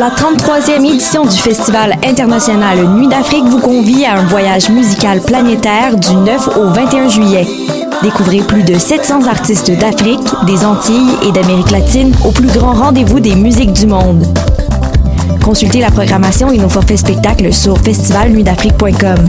La 33e édition du Festival international Nuit d'Afrique vous convie à un voyage musical planétaire du 9 au 21 juillet. Découvrez plus de 700 artistes d'Afrique, des Antilles et d'Amérique latine au plus grand rendez-vous des musiques du monde. Consultez la programmation et nos forfaits spectacles sur festivalnuitdafrique.com.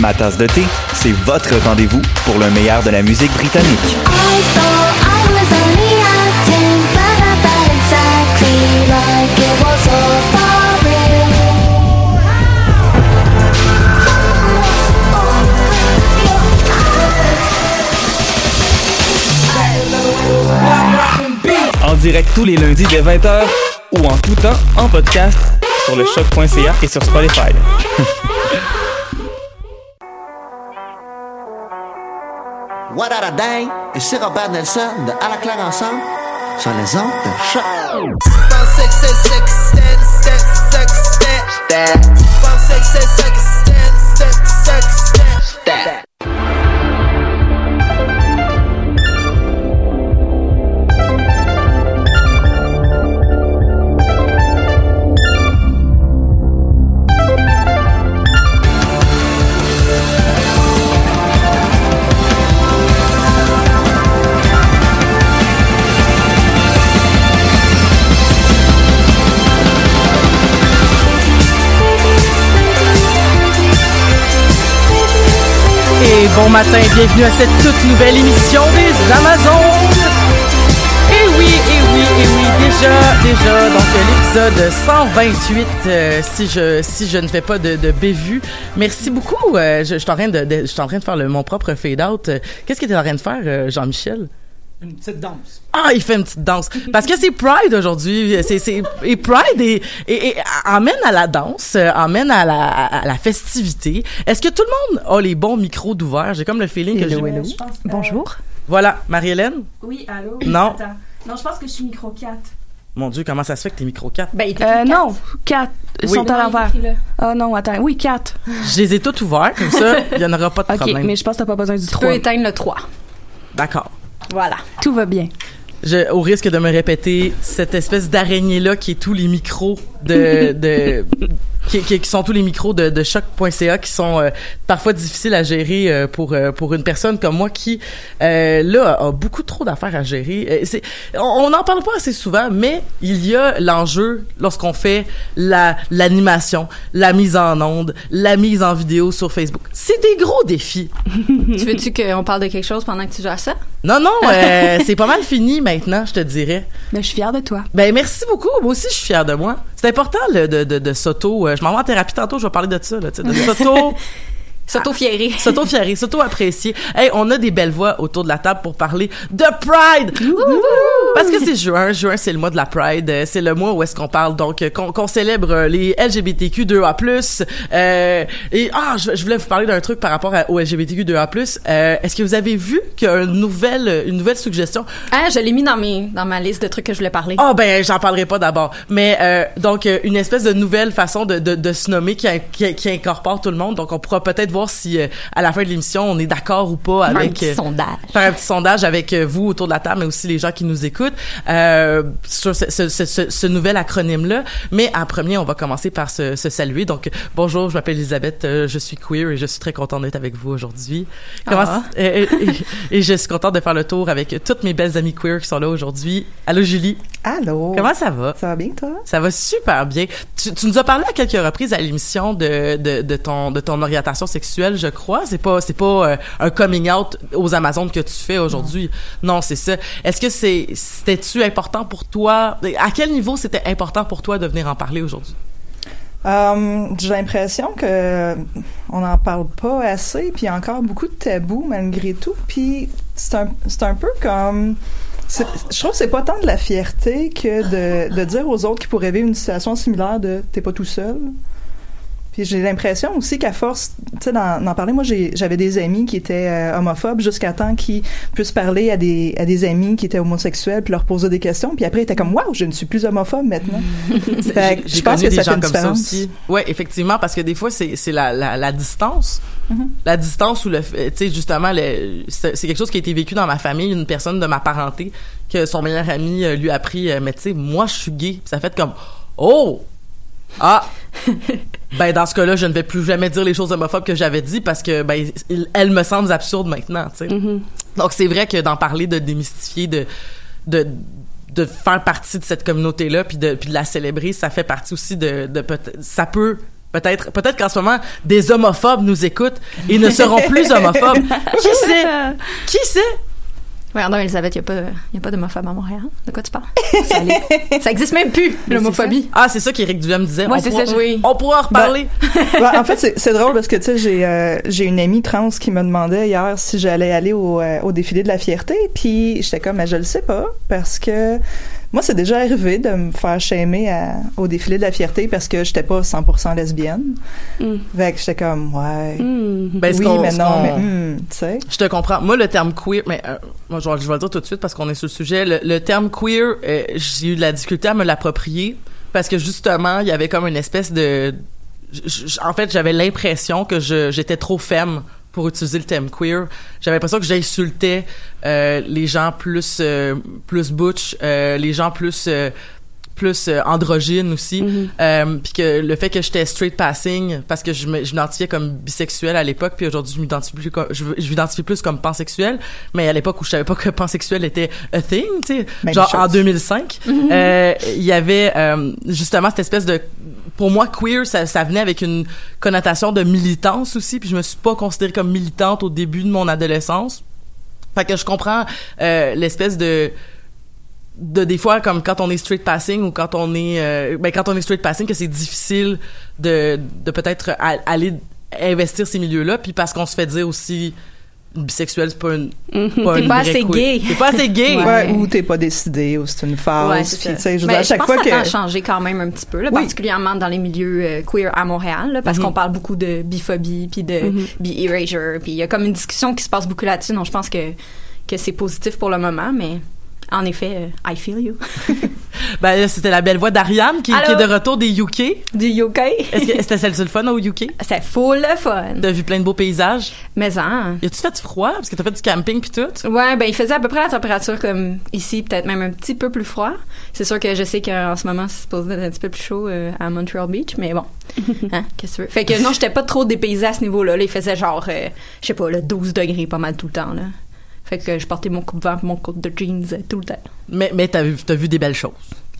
Ma tasse de thé, c'est votre rendez-vous pour le meilleur de la musique britannique. En direct tous les lundis dès 20h ou en tout temps en podcast sur le choc.ca et sur Spotify. What a Day et c'est Robert Nelson de À la claire ensemble sur les ondes de choc. Bon matin, bienvenue à cette toute nouvelle émission des Amazones. Et oui, et oui, et oui, déjà, déjà, donc l'épisode 128, euh, si je si je ne fais pas de, de bévue. Merci beaucoup. euh, je, suis en train de, je de faire mon propre fade out. Qu'est-ce que tu es en train de faire, euh, Jean-Michel? Une petite danse. Ah, il fait une petite danse. Parce que c'est Pride aujourd'hui. C'est, c'est, et Pride et, et, et amène à la danse, euh, amène à la, à la festivité. Est-ce que tout le monde a les bons micros d'ouvert? J'ai comme le feeling que j'ai... Bonjour. Voilà, Marie-Hélène? Oui, allô? Non. Attends. Non, je pense que je suis micro 4. Mon Dieu, comment ça se fait que t'es micro 4? Ben, Euh, non, 4. Ils Oui. sont à l'envers. Ah non, attends. Oui, 4. Je les ai tous ouverts, comme ça, il n'y en aura pas de OK, problème. mais je pense que t'as pas besoin du Tu peux 3. éteindre le 3. D'accord. Voilà. Tout va bien. Je, au risque de me répéter, cette espèce d'araignée-là qui est tous les micros de... de qui, qui- qui sont tous les micros de, de choc.ca qui sont euh, parfois difficiles à gérer euh, pour euh, pour une personne comme moi qui là a beaucoup trop d'affaires à gérer. C'est on n'en parle pas assez souvent, mais il y a l'enjeu lorsqu'on fait la l'animation, la mise en onde, la mise en vidéo sur Facebook. C'est des gros défis. tu veux-tu qu'on parle de quelque chose pendant que tu joues à ça? Non non, c'est pas mal fini maintenant, je te dirais. Mais je suis fière de toi. Ben merci beaucoup. Moi aussi, je suis fière de moi. C'est important le, de, de, de s'auto. euh, je m'en vais en thérapie tantôt. Je vais parler de ça. Là, de s'auto. S'auto-fiérer. S'auto-fiérer, s'auto-apprécier. Hey, on a des belles voix autour de la table pour parler de Pride! Parce que c'est juin. Juin, c'est le mois de la Pride. Euh, C'est le mois où est-ce qu'on parle, donc, euh, qu'on célèbre euh, les LGBTQ2A+. Euh, et, ah, je, je voulais vous parler d'un truc par rapport à, au LGBTQ2A+. Euh, est-ce que vous avez vu qu'il y a une nouvelle, une nouvelle suggestion? Ah, je l'ai mis dans, mes, dans ma liste de trucs que je voulais parler. Ah ben j'en parlerai pas d'abord, mais euh, donc une espèce de nouvelle façon de, de, de se nommer qui, qui, qui incorpore tout le monde. Donc on pourra peut-être voir si euh, à la fin de l'émission on est d'accord ou pas Faire un avec petit euh, sondage. faire un petit sondage avec euh, vous autour de la table, mais aussi les gens qui nous écoutent écoute euh, sur ce, ce, ce, ce- nouvel acronyme-là. Mais en premier, on va commencer par se, se saluer. Donc, bonjour, je m'appelle Elisabeth, euh, je suis queer et je suis très contente d'être avec vous aujourd'hui. Comment Ah. et, et- et- et je suis contente de faire le tour avec toutes mes belles amies queer qui sont là aujourd'hui. Allô, Julie? Allô? Comment ça va? Ça va bien, toi? Ça va super bien. Tu, tu nous as parlé à quelques reprises à l'émission de, de, de ton de ton orientation sexuelle, je crois. C'est pas c'est pas euh, un coming out aux Amazones que tu fais aujourd'hui. Non, c'est ça. Est-ce que c'est c'était-tu important pour toi? À quel niveau c'était important pour toi de venir en parler aujourd'hui? Euh, J'ai l'impression que on n'en parle pas assez, puis encore beaucoup de tabous malgré tout. Puis c'est un, c'est un peu comme... Je trouve que c'est pas tant de la fierté que de, de dire aux autres qui pourraient vivre une situation similaire de « t'es pas tout seul ». Puis j'ai l'impression aussi qu'à force, tu sais, d'en parler, moi j'avais des amis qui étaient euh, homophobes jusqu'à temps qu'ils puissent parler à des, à des amis qui étaient homosexuels puis leur poser des questions. Puis après, ils étaient comme « Waouh, je ne suis plus homophobe maintenant ». Fait que J'ai je pense que des ça gens fait une comme ça différence. aussi. Ouais, effectivement, parce que des fois c'est c'est la, la la distance, la distance ou le fait- tu sais justement le c'est quelque chose qui a été vécu dans ma famille, une personne de ma parenté que son meilleur ami euh, lui a appris, euh, mais tu sais moi je suis gay, Puis ça fait comme oh ah ben dans ce cas-là je ne vais plus jamais dire les choses homophobes que j'avais dit parce que ben il- elles me semblent absurdes maintenant, tu sais. Donc c'est vrai que d'en parler, de démystifier, de de de faire partie de cette communauté là puis de puis de la célébrer, ça fait partie aussi de de ça peut peut-être peut-être qu'en ce moment des homophobes nous écoutent et ne seront plus homophobes. Qui sait? Qui sait? Ouais, non, Elisabeth, il n'y a pas, y a pas d'homophobe à Montréal. De quoi tu parles? Ça, ça existe même plus, l'homophobie. Ah, c'est ça qu'Éric Duhem disait. Ouais, on, c'est pourra, ça, je- oui. on pourra en reparler. Ouais, en fait, c'est- c'est drôle parce que tu sais, j'ai euh, j'ai une amie trans qui me demandait hier si j'allais aller au, euh, au défilé de la fierté, puis j'étais comme, mais je le sais pas parce que moi, c'est déjà arrivé de me faire shamer à- au défilé de la fierté parce que j'étais pas 100% lesbienne. Fait que j'étais comme, ouais, Ben, ce oui, mais non, mais hum, tu sais. Je te comprends. Moi, le terme queer, mais euh, moi, je vais, je vais le dire tout de suite parce qu'on est sur le sujet. Le, le terme queer, euh, j'ai eu de la difficulté à me l'approprier parce que justement, il y avait comme une espèce de. j- j- en fait, j'avais l'impression que je- j'étais trop femme pour utiliser le terme queer. J'avais l'impression que j'insultais euh, les gens plus euh, plus butch, euh, les gens plus euh, plus euh, androgyne aussi. Euh, puis que le fait que j'étais straight passing parce que je m'identifiais comme bisexuel à l'époque puis aujourd'hui je m'identifie plus comme je, je m'identifie plus comme pansexuel. Mais à l'époque où je savais pas que pansexuel était a thing tu sais Même genre en chose. 2005 euh, il y avait euh, justement cette espèce de pour moi queer ça, ça venait avec une connotation de militance aussi puis je me suis pas considérée comme militante au début de mon adolescence. Fait que je comprends euh, l'espèce de de des fois comme quand on est straight passing ou quand on est euh, ben quand on est straight passing que c'est difficile de de peut-être aller investir ces milieux-là puis parce qu'on se fait dire aussi bisexuel c'est pas une pas T'es une pas assez queer. gay. t'es pas assez gay Ouais. Ouais, ou t'es pas décidé, ou c'est une phase. Ouais, puis, je veux Mais dire, à chaque pense fois que que. ça a changé quand même un petit peu, là, Oui. particulièrement dans les milieux euh, queer à Montréal, là, parce Mhm. qu'on parle beaucoup de biphobie, puis de bi-erasure, puis il y a comme une discussion qui se passe beaucoup là-dessus, donc je pense que, que c'est positif pour le moment, mais en effet, euh, I feel you. ben c'était la belle voix d'Ariane qui, est de retour des UK Du UK. c'était celle le fun au UK C'est full le fun. t'as vu plein de beaux paysages? Mais hein. y a-tu fait froid? Parce que t'as fait du camping puis tout Ouais, ben il faisait à peu près la température comme ici, peut-être même un petit peu plus froid. C'est sûr que je sais qu'en ce moment c'est supposé être un petit peu plus chaud euh, à Montreal Beach, mais bon, hein, qu'est-ce que tu veux? Fait que non, j'étais pas trop dépaysée à ce niveau-là. Là, il faisait genre, euh, je sais pas, le 12 degrés pas mal tout le temps là. Fait que je portais mon coupe-vent, mon coat de jeans tout le temps. mais mais t'as vu t'as vu des belles choses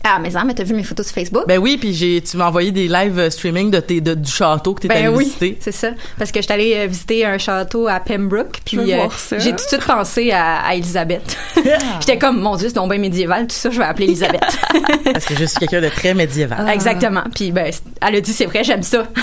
Ah, mais hein, mais t'as vu mes photos sur Facebook? ben oui puis j'ai tu m'as envoyé des live euh, streaming de tes de, du château que t'étais Ben allé oui, visiter c'est ça. Parce que j'étais allée euh, visiter un château à Pembroke, puis euh, ça. j'ai tout de suite pensé à, à Elisabeth. j'étais comme, mon Dieu, c'est donc bien médiéval, tout ça, je vais appeler Elisabeth. parce que je suis quelqu'un de très médiéval Exactement. Puis ben, elle a dit c'est vrai, j'aime ça.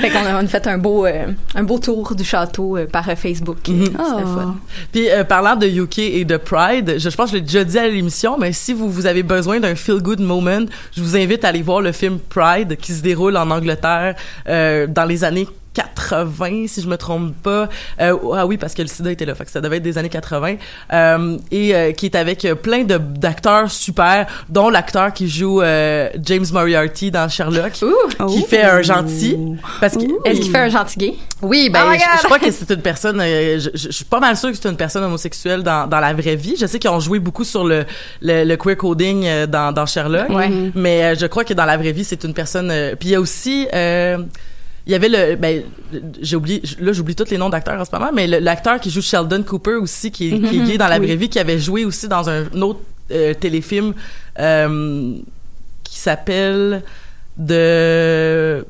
fait qu'on a, on a fait un beau euh, un beau tour du château euh, par euh, Facebook. Mhm. C'était le fun. Puis euh, parlant de UK et de Pride, je, je pense que je l'ai déjà dit à l'émission, mais si vous, vous avez besoin d'un feel-good moment, je vous invite à aller voir le film Pride qui se déroule en Angleterre euh, dans les années 80 si je me trompe pas Euh, ah oui parce que le sida était là fait que ça devait être des années 80 euh, et euh, qui est avec plein de d'acteurs super dont l'acteur qui joue euh, James Moriarty dans Sherlock qui fait un gentil parce que Est-ce qu'il fait un gentil gay? oui, ben, Oh my je, crois que c'est une personne. euh, je, je- je suis pas mal sûre que c'est une personne homosexuelle dans, dans la vraie vie. Je sais qu'ils ont joué beaucoup sur le, le, le queer coding euh, dans, dans Sherlock, Ouais. mais euh, je crois que dans la vraie vie, c'est une personne. euh, puis il y a aussi. Il y avait le ben j'ai oublié là j'oublie tous les noms d'acteurs en ce moment mais l'acteur qui joue Sheldon Cooper aussi qui est, qui est gay dans la vraie vie qui avait joué aussi dans un autre euh, téléfilm euh, qui s'appelle de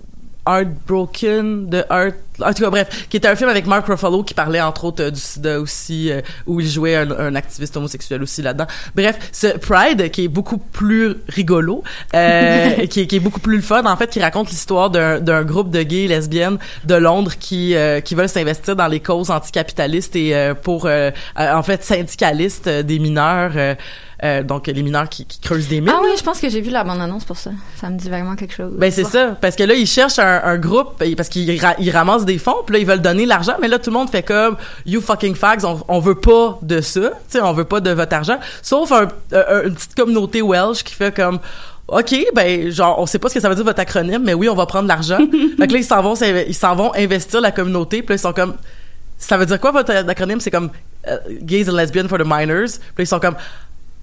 Heartbroken, de Heart, en tout cas bref, qui était un film avec Mark Ruffalo qui parlait entre autres euh, du sida aussi, euh, où il jouait un, un activiste homosexuel aussi là-dedans. Bref, ce Pride qui est beaucoup plus rigolo, euh, qui, est, qui est beaucoup plus le fun en fait, qui raconte l'histoire d'un groupe de gays et lesbiennes de Londres qui euh, qui veulent s'investir dans les causes anticapitalistes et euh, pour euh, en fait syndicalistes des mineurs. Euh, euh, donc les mineurs qui, qui creusent des mines. Ah oui, je pense que j'ai vu la bande-annonce pour ça. Ça me dit vraiment quelque chose. Ben c'est ça, parce que là ils cherchent un, un groupe parce qu'ils ra- ils ramassent des fonds, puis là ils veulent donner l'argent, mais là tout le monde fait comme you fucking fags, on, on veut pas de ça, tu sais, on veut pas de votre argent, sauf un, un- une petite communauté welsh qui fait comme OK, ben genre on sait pas ce que ça veut dire votre acronyme, mais oui, on va prendre l'argent. fait que là ils s'en vont ils s'en vont investir la communauté, puis là ils sont comme ça veut dire quoi votre acronyme? C'est comme euh, Gays and Lesbians for the Minors. Puis là, ils sont comme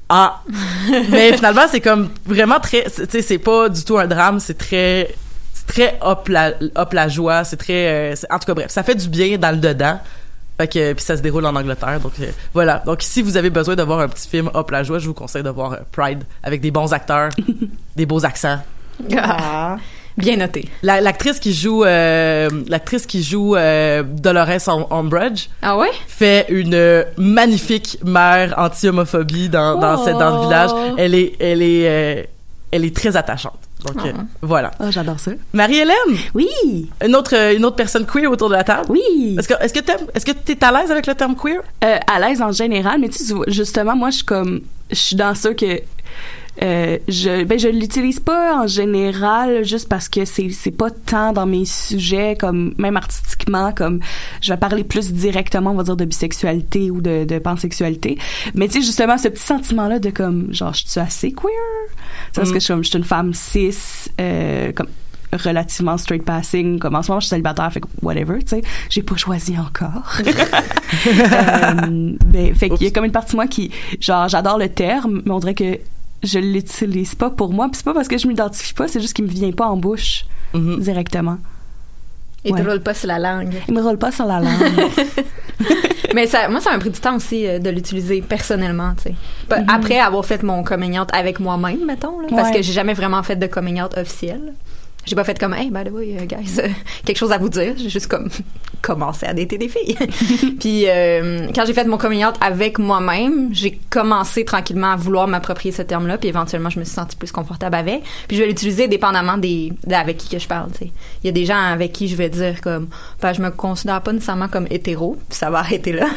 ah, mais finalement c'est comme vraiment très, c'est- tu sais, c'est pas du tout un drame, c'est très, c'est très hop la, hop la joie, c'est très, euh, c'est- en tout cas bref, ça fait du bien dans le dedans. Fait que puis ça se déroule en Angleterre, donc euh, voilà. Donc si vous avez besoin de voir un petit film hop la joie, je vous conseille de voir euh, Pride avec des bons acteurs, des beaux accents. Ah, bien noté. La- L'actrice qui joue, euh, l'actrice qui joue euh, Dolores Umbridge Ah ouais? fait une euh, magnifique mère anti-homophobie dans dans, cette- dans le village. Elle est elle est euh, elle est très attachante. Donc euh, voilà. Oh, j'adore ça. Marie-Hélène, Oui, une autre une autre personne queer autour de la table? oui. Est-ce que est-ce que t'aimes- est-ce que t'es à l'aise avec le terme queer? Euh, à l'aise en général, mais tu sais, justement, moi, je suis comme, je suis dans ça que euh, je, ben, je l'utilise pas en général juste parce que c'est, c'est pas tant dans mes sujets, comme même artistiquement, comme je vais parler plus directement, on va dire, de bisexualité ou de, de pansexualité. Mais tu sais, justement, ce petit sentiment-là de comme, genre, je suis assez queer. C'est parce que je je suis une femme cis, euh, comme relativement straight passing comme en ce moment je suis célibataire fait que whatever tu sais j'ai pas choisi encore euh, ben, fait qu'il y a comme une partie de moi qui genre j'adore le terme mais on dirait que je l'utilise pas pour moi puis c'est pas parce que je m'identifie pas c'est juste qu'il me vient pas en bouche Mhm. directement Et Ouais. te roule pas sur la langue. il me roule pas sur la langue Mais ça, moi, ça m'a pris du temps aussi euh, de l'utiliser personnellement, tu sais. Pa- Après avoir fait mon coming out avec moi-même, mettons, là, parce Ouais. que j'ai jamais vraiment fait de coming out officiel. J'ai pas fait comme, hey, by the way, uh, guys, euh, quelque chose à vous dire. J'ai juste comme commencé à dater des filles. Puis euh, quand j'ai fait mon coming out avec moi-même, j'ai commencé tranquillement à vouloir m'approprier ce terme-là. Puis éventuellement, je me suis sentie plus confortable avec. Puis je vais l'utiliser dépendamment des, de avec qui que je parle. Il y a des gens avec qui je vais dire comme, ben, je me considère pas nécessairement comme hétéro. Puis ça va arrêter là.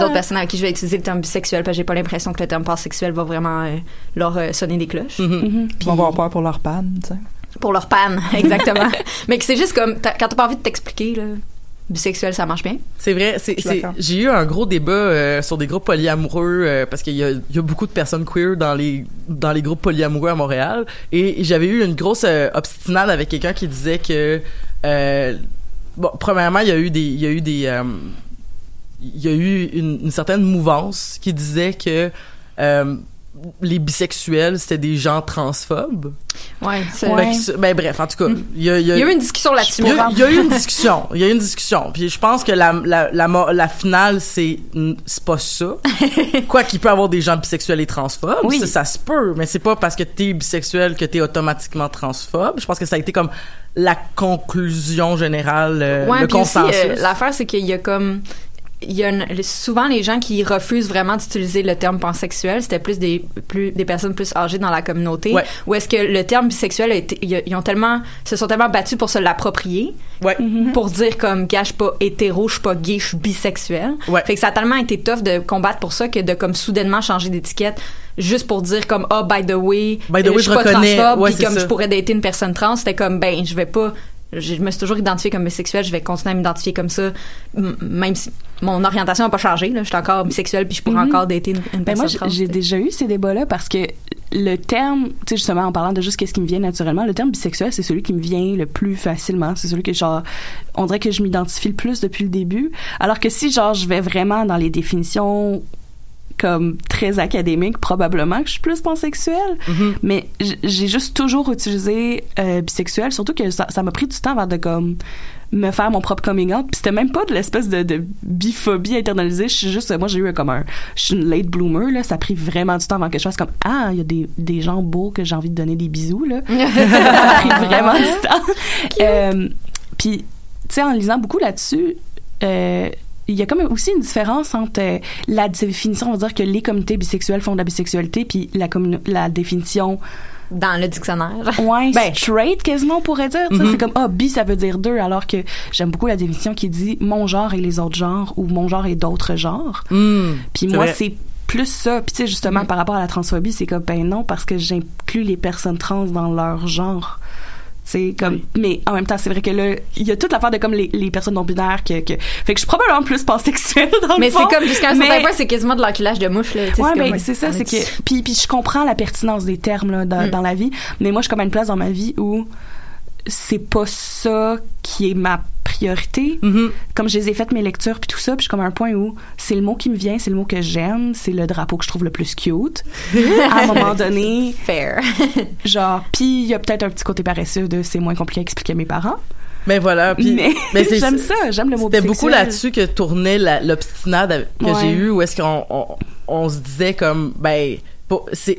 D'autres personnes avec qui je vais utiliser le terme bisexuel parce que j'ai pas l'impression que le terme pansexuel va vraiment euh, leur euh, sonner des cloches. Mhm. Ils vont avoir peur pour leur panne, tu sais. Pour leur panne, exactement. Mais que c'est juste comme, t'as- quand t'as pas envie de t'expliquer, là, bisexuel, ça marche bien. C'est vrai, c'est, c'est- j'ai eu un gros débat euh, sur des groupes polyamoureux euh, parce qu'il y a, il y a beaucoup de personnes queer dans les dans les groupes polyamoureux à Montréal et j'avais eu une grosse euh, obstinade avec quelqu'un qui disait que euh, bon premièrement il y a eu des il y a eu des euh, il y a eu une, une certaine mouvance qui disait que euh, les bisexuels c'était des gens transphobes. Ouais, c'est que- ben bref, en tout cas, il y a, il y a- Il y a eu une discussion là-dessus. il y, a, il y a eu une discussion. Il y a eu une discussion. Puis je pense que la, la, la, la finale, c'est c'est pas ça. Quoi qu'il peut y avoir des gens bisexuels et transphobes, Oui. ça, ça se peut. Mais c'est pas parce que t'es bisexuel que t'es automatiquement transphobe. Je pense que ça a été comme la conclusion générale, euh, Ouais, le aussi, consensus. euh, l'affaire, c'est qu'il y a comme. Il y a une- souvent les gens qui refusent vraiment d'utiliser le terme pansexuel, c'était plus des plus des personnes plus âgées dans la communauté. Ouais. Ou est-ce que le terme bisexuel a été, ils ont tellement se sont tellement battus pour se l'approprier, ouais. pour dire comme gars, je suis pas hétéro, je suis pas gay, je suis bisexuel. Ouais. Fait que ça a tellement été tough de combattre pour ça que de comme soudainement changer d'étiquette juste pour dire comme ah by the way, By the way, je suis je pas reconnais. transphobe, Ouais, puis comme ça. je pourrais dater une personne trans, c'était comme ben je vais pas je me suis toujours identifiée comme bisexuelle, je vais continuer à m'identifier comme ça, même si mon orientation n'a pas changé. Là, je suis encore bisexuelle, puis je pourrais Mhm. encore dater une, une Ben personne moi, j'ai- déjà eu ces débats-là parce que le terme, tu sais, justement, en parlant de juste qu'est-ce qui me vient naturellement, le terme bisexuel, c'est celui qui me vient le plus facilement. C'est celui que, genre, on dirait que je m'identifie le plus depuis le début. Alors que si, genre, je vais vraiment dans les définitions comme très académiques, probablement que je suis plus pansexuelle. Mais j- j'ai juste toujours utilisé euh, bisexuel, surtout que ça ça m'a pris du temps avant de, comme, me faire mon propre coming out. Puis c'était même pas de l'espèce de, de biphobie internalisée. Je suis juste, moi j'ai eu comme un, je suis une late bloomer là. Ça a pris vraiment du temps avant que je fasse comme ah, il y a des, des gens beaux que j'ai envie de donner des bisous là. ça a pris vraiment du temps. Euh, Puis tu sais en lisant beaucoup là-dessus. Euh, il y a comme aussi une différence entre euh, la définition, on va dire que les communautés bisexuelles font de la bisexualité, puis la, la définition Dans le dictionnaire. Ouais, Ben. straight quasiment on pourrait dire. Mhm. C'est comme ah bi ça veut dire deux alors que j'aime beaucoup la définition qui dit mon genre et les autres genres ou mon genre et d'autres genres. Hmm, Puis moi c'est plus ça. Puis tu sais justement par rapport à la transphobie c'est comme ben non parce que j'inclus les personnes trans dans leur genre. C'est comme mais en même temps c'est vrai que là il y a toute l'affaire de comme les, les personnes non binaires que, que fait que je suis probablement plus pansexuelle dans le Mais c'est comme jusqu'à un certain mais- point, c'est quasiment de l'enculage de mouche. Là, Ouais, comme- ben, c'est ça, c'est est- que puis puis je comprends la pertinence des termes là, dans, Mm. dans la vie, mais moi je suis comme à une place dans ma vie où c'est pas ça qui est ma priorité. Mhm. Comme je les ai faites mes lectures puis tout ça, puis je suis comme à un point où c'est le mot qui me vient, c'est le mot que j'aime, c'est le drapeau que je trouve le plus cute. à un moment donné, Fair. genre puis il y a peut-être un petit côté paresseux de c'est moins compliqué à expliquer à mes parents. Mais voilà, puis mais mais j'aime ça, j'aime le mot C'était beaucoup là-dessus que tournait l'obstinade que Ouais. j'ai eu où est-ce qu'on on, on se disait comme ben c'est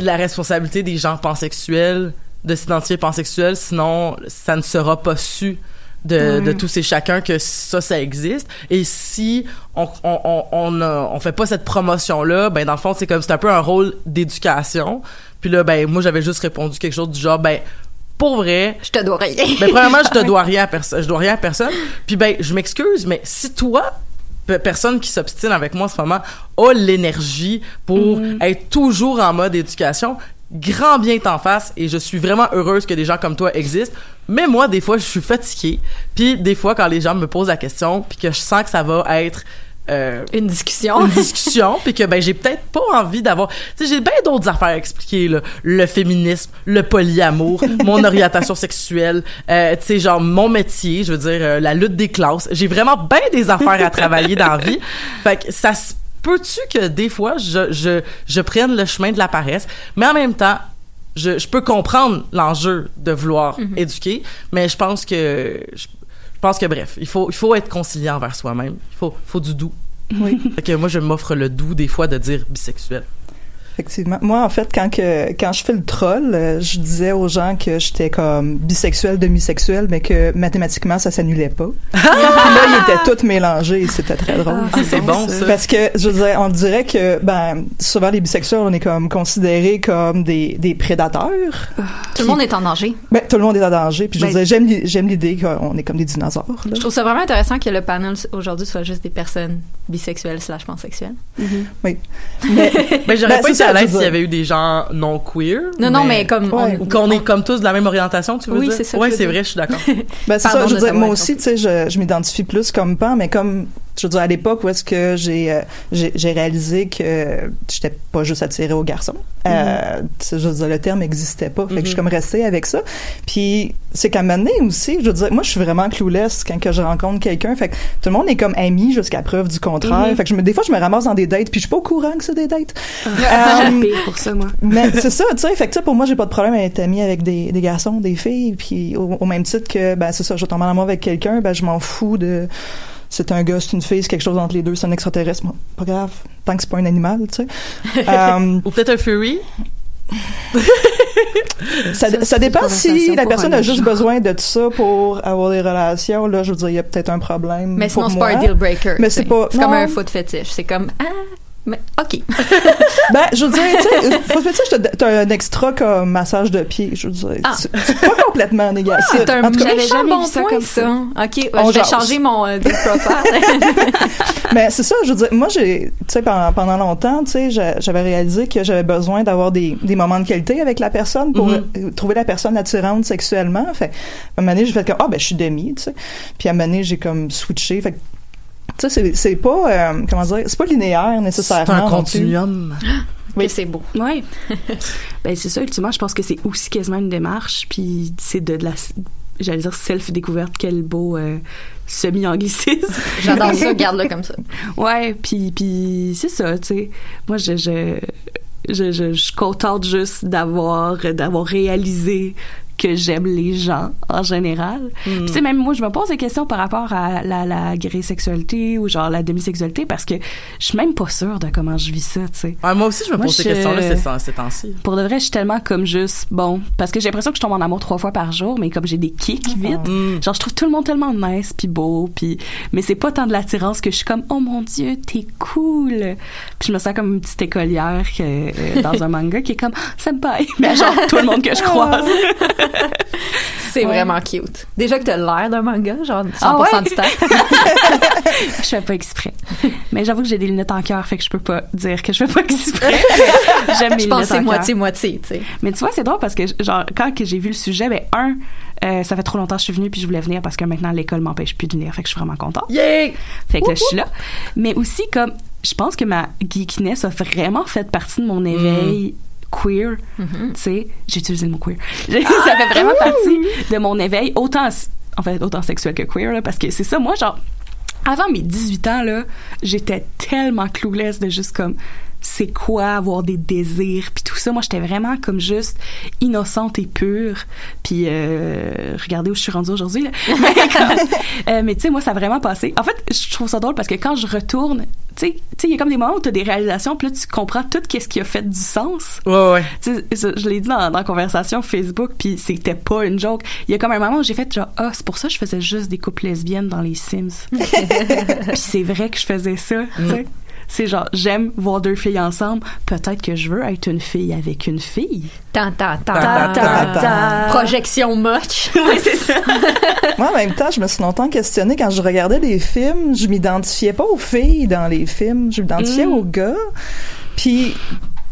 de la responsabilité des gens pansexuels de s'identifier pansexuels sinon ça ne sera pas su de, Ouais. de tous et chacun que ça ça existe et si on on on on, a- on fait pas cette promotion là ben dans le fond c'est comme c'est un peu un rôle d'éducation puis là ben moi j'avais juste répondu quelque chose du genre ben pour vrai Je te dois rien. ben premièrement, je te dois rien à personne. Je dois rien à personne. Puis ben, je m'excuse, mais si toi, pe- personne qui s'obstine avec moi en ce moment, a l'énergie pour être toujours en mode éducation, grand bien t'en face et je suis vraiment heureuse que des gens comme toi existent. Mais moi, des fois, je suis fatiguée. Puis des fois, quand les gens me posent la question, puis que je sens que ça va être euh, Une discussion. une discussion puis que ben j'ai peut-être pas envie d'avoir tu sais j'ai bien d'autres affaires à expliquer là le féminisme le polyamour mon orientation sexuelle euh, tu sais genre mon métier je veux dire euh, la lutte des classes j'ai vraiment bien des affaires à travailler dans la vie fait que ça se peut-tu que des fois je je je prenne le chemin de la paresse mais en même temps je, je peux comprendre l'enjeu de vouloir éduquer mais je pense que je, je pense que bref, il faut il faut être conciliant envers soi-même. Il faut faut du doux. Oui. Fait que moi je m'offre le doux des fois de dire bisexuel. Effectivement. Moi, en fait, quand que quand je fais le troll, euh, je disais aux gens que j'étais comme bisexuel, demi-sexuel, mais que mathématiquement, ça s'annulait pas. Là, ils étaient tous mélangés. C'était très drôle. Ah, c'est bon ça. Parce que, je veux dire, on dirait que, ben, souvent les bisexuels, on est comme considérés comme des, des prédateurs. Tout le monde est en danger. Ben, tout le monde est en danger. Puis je veux Ben- dire, j'aime, j'aime l'idée qu'on est comme des dinosaures. là. Je trouve ça vraiment intéressant que le panel aujourd'hui soit juste des personnes bisexuelles slash pansexuelles. Oui. Mais, Ben j'aurais Ben, pas été ça, à l'aise s'il y avait eu des gens non queer. Non, non, mais comme Ouais. ou qu'on est comme tous de la même orientation, tu veux Oui, dire? c'est ça veux c'est vrai, je suis d'accord. Ben, c'est Pardon ça, je veux dire, moi aussi, tu sais, je, je m'identifie plus comme pan, mais comme, je veux dire, à l'époque où est-ce que j'ai, euh, j'ai, j'ai réalisé que j'étais pas juste attirée aux garçons. Euh, tu sais, je veux dire, le terme n'existait pas. Fait que je suis comme restée avec ça. Puis, c'est qu'à un moment donné aussi, je veux dire, moi, je suis vraiment clueless quand que je rencontre quelqu'un. Fait que tout le monde est comme ami jusqu'à preuve du contraire. Fait que je me, des fois, je me ramasse dans des dates, puis je suis pas au courant que c'est des dates. Euh, pire pour ça moi. mais c'est ça, tu sais. Fait que ça, pour moi, j'ai pas de problème à être amie avec des, des garçons, des filles. Puis au, au même titre que, ben, c'est ça, je tombe en amour avec quelqu'un, ben, je m'en fous de. C'est un gars, c'est une fille, c'est quelque chose entre les deux, c'est un extraterrestre. Moi, pas grave, tant que c'est pas un animal, tu sais. Euh, Ou peut-être un furry. ça, Ça, ça c'est dépend si la personne a juste besoin de ça pour avoir des relations. Là, je veux dire, il y a peut-être un problème. Mais sinon, c'est pas un deal breaker. Mais c'est pas- C'est comme un foot fétiche. C'est comme, ah, Mais, OK. Ben, je veux dire, tu sais, faut que tu t'as un extra comme massage de pied, je veux dire. Ah. C'est pas complètement négatif. C'est un tout cas, méchant jamais bon vu ça point, comme ça. OK, On je vais jase. changer mon euh, profile. Mais c'est ça, je veux dire, moi, j'ai, tu sais, pendant, pendant longtemps, tu sais, j'a- j'avais réalisé que j'avais besoin d'avoir des, des moments de qualité avec la personne pour Mhm. euh, trouver la personne attirante sexuellement. Fait, à un moment donné, j'ai fait comme, ah, ben, je suis demi, tu sais. Puis à un moment donné, j'ai comme switché. Fait que, tu sais, c'est, c'est pas, euh, comment dire, c'est pas linéaire nécessairement. C'est un continuum. Oui, c'est beau. Ouais. ben c'est ça ultimement, je pense que c'est aussi quasiment une démarche puis c'est de, de la j'allais dire self-découverte, quel beau euh, semi-anglicisme. J'adore ça, garde-le comme ça. Ouais, puis puis c'est ça, tu sais. Moi je je je, je, je suis contente juste d'avoir d'avoir réalisé que j'aime les gens en général. Puis tu sais même moi je me pose des questions par rapport à la la sexualité ou genre la demisexualité parce que je suis même pas sûre de comment je vis ça, tu sais. Ouais, moi aussi, je me pose ces questions-là ces, temps-ci. Pour de vrai, je suis tellement comme juste bon parce que j'ai l'impression que je tombe en amour trois fois par jour, mais comme j'ai des kicks vite, Mm. genre je trouve tout le monde tellement nice puis beau puis mais c'est pas tant de l'attirance que je suis comme oh mon dieu t'es cool puis je me sens comme une petite écolière que, euh, dans un manga qui est comme senpai mais genre tout le monde que je croise C'est vraiment cute. Déjà que t'as l'air d'un manga, genre 100% Ah ouais? du temps. je fais pas exprès mais j'avoue que j'ai des lunettes en cœur fait que je peux pas dire que je fais pas exprès j'aime mes Je lunettes c'est en cœur. moitié-moitié, tu sais. Mais tu vois, c'est drôle parce que, genre, quand j'ai vu le sujet, ben, un, euh, ça fait trop longtemps que je suis venue puis je voulais venir parce que maintenant l'école m'empêche plus de venir. Fait que je suis vraiment contente. Yeah! Fait que là, je suis là. Mais aussi, comme, je pense que ma geekness a vraiment fait partie de mon éveil queer. Tu sais, j'ai utilisé le mot queer. ça fait vraiment partie de mon éveil, autant, en fait, autant sexuel que queer, là, parce que c'est ça, moi, genre, avant mes 18 ans, là, j'étais tellement clueless de juste comme c'est quoi avoir des désirs puis tout ça moi j'étais vraiment comme juste innocente et pure puis euh, regardez où je suis rendue aujourd'hui euh, mais tu sais moi ça a vraiment passé en fait je trouve ça drôle parce que quand je retourne tu sais tu sais il y a comme des moments où tu as des réalisations puis là tu comprends tout qu'est-ce qui a fait du sens Ouais, ouais. je l'ai dit dans, dans la conversation Facebook, puis c'était pas une joke. Il y a comme un moment où j'ai fait genre, ah, c'est pour ça que je faisais juste des couples lesbiennes dans les Sims. puis c'est vrai que je faisais ça, tu sais. C'est genre, j'aime voir deux filles ensemble. Peut-être que je veux être une fille avec une fille. Tant, tant, tant, Ta, ta, ta, ta. Projection moche. oui, c'est ça. Moi, en même temps, je me suis longtemps questionnée quand je regardais des films, je m'identifiais pas aux filles dans les films, je m'identifiais Mm. aux gars. Puis, tu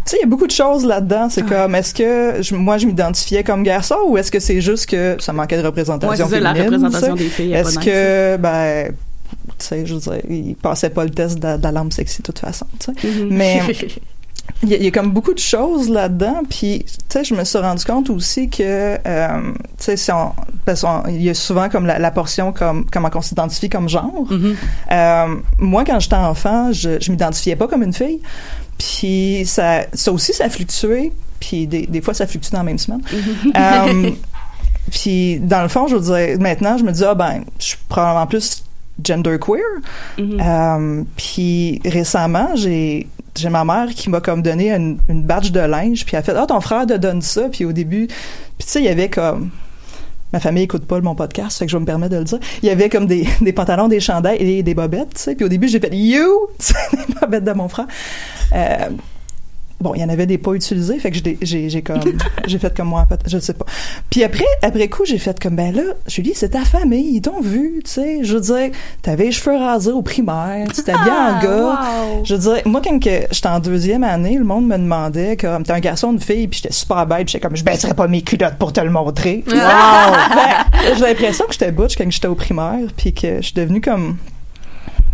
sais, il y a beaucoup de choses là-dedans. C'est comme, est-ce que je- moi, je m'identifiais comme garçon ou est-ce que c'est juste que ça manquait de représentation Ouais, ça, la féminine, représentation des filles Est-ce que, ben, tu sais, je veux dire, il passait pas le test de, de la lampe sexy de toute façon, tu sais. Mais il y, a- il y a comme beaucoup de choses là-dedans. Puis, tu sais, je me suis rendu compte aussi que, euh, tu sais, si on- parce qu'on- il y a souvent comme la, la portion comme comment on s'identifie comme genre. Euh, moi, quand j'étais enfant, je, je m'identifiais pas comme une fille. Puis ça, ça aussi, ça a fluctué. Puis des, des fois, ça fluctue dans la même semaine. Euh, puis dans le fond, je veux dire, maintenant, je me dis, ah ben, je suis probablement plus genderqueer. Euh, puis récemment, j'ai j'ai ma mère qui m'a comme donné une, une badge de linge, puis elle a fait, ah ton frère te donne ça. Puis au début, puis tu sais, il y avait comme Ma famille écoute pas mon podcast, fait que je me permets de le dire. Il y avait comme des, des pantalons, des chandails et des bobettes, tu sais. Puis au début, j'ai fait You! Les bobettes de mon frère. Euh, bon, il y en avait des pas utilisés, fait que j'ai- comme j'ai fait comme moi, je sais pas. Puis après après coup, j'ai fait comme ben là, Julie, c'est ta famille, ils t'ont vu, tu sais. Je veux dire, t'avais les cheveux rasés au primaire, tu t'habilles en gars. Je veux dire, moi quand que j'étais en deuxième année, le monde me demandait comme t'es un garçon, une fille, puis j'étais super bête, puis j'étais comme je baisserais pas mes culottes pour te le montrer. Wow! Fait, j'ai l'impression que j'étais butch quand j'étais au primaire, puis que je suis devenue comme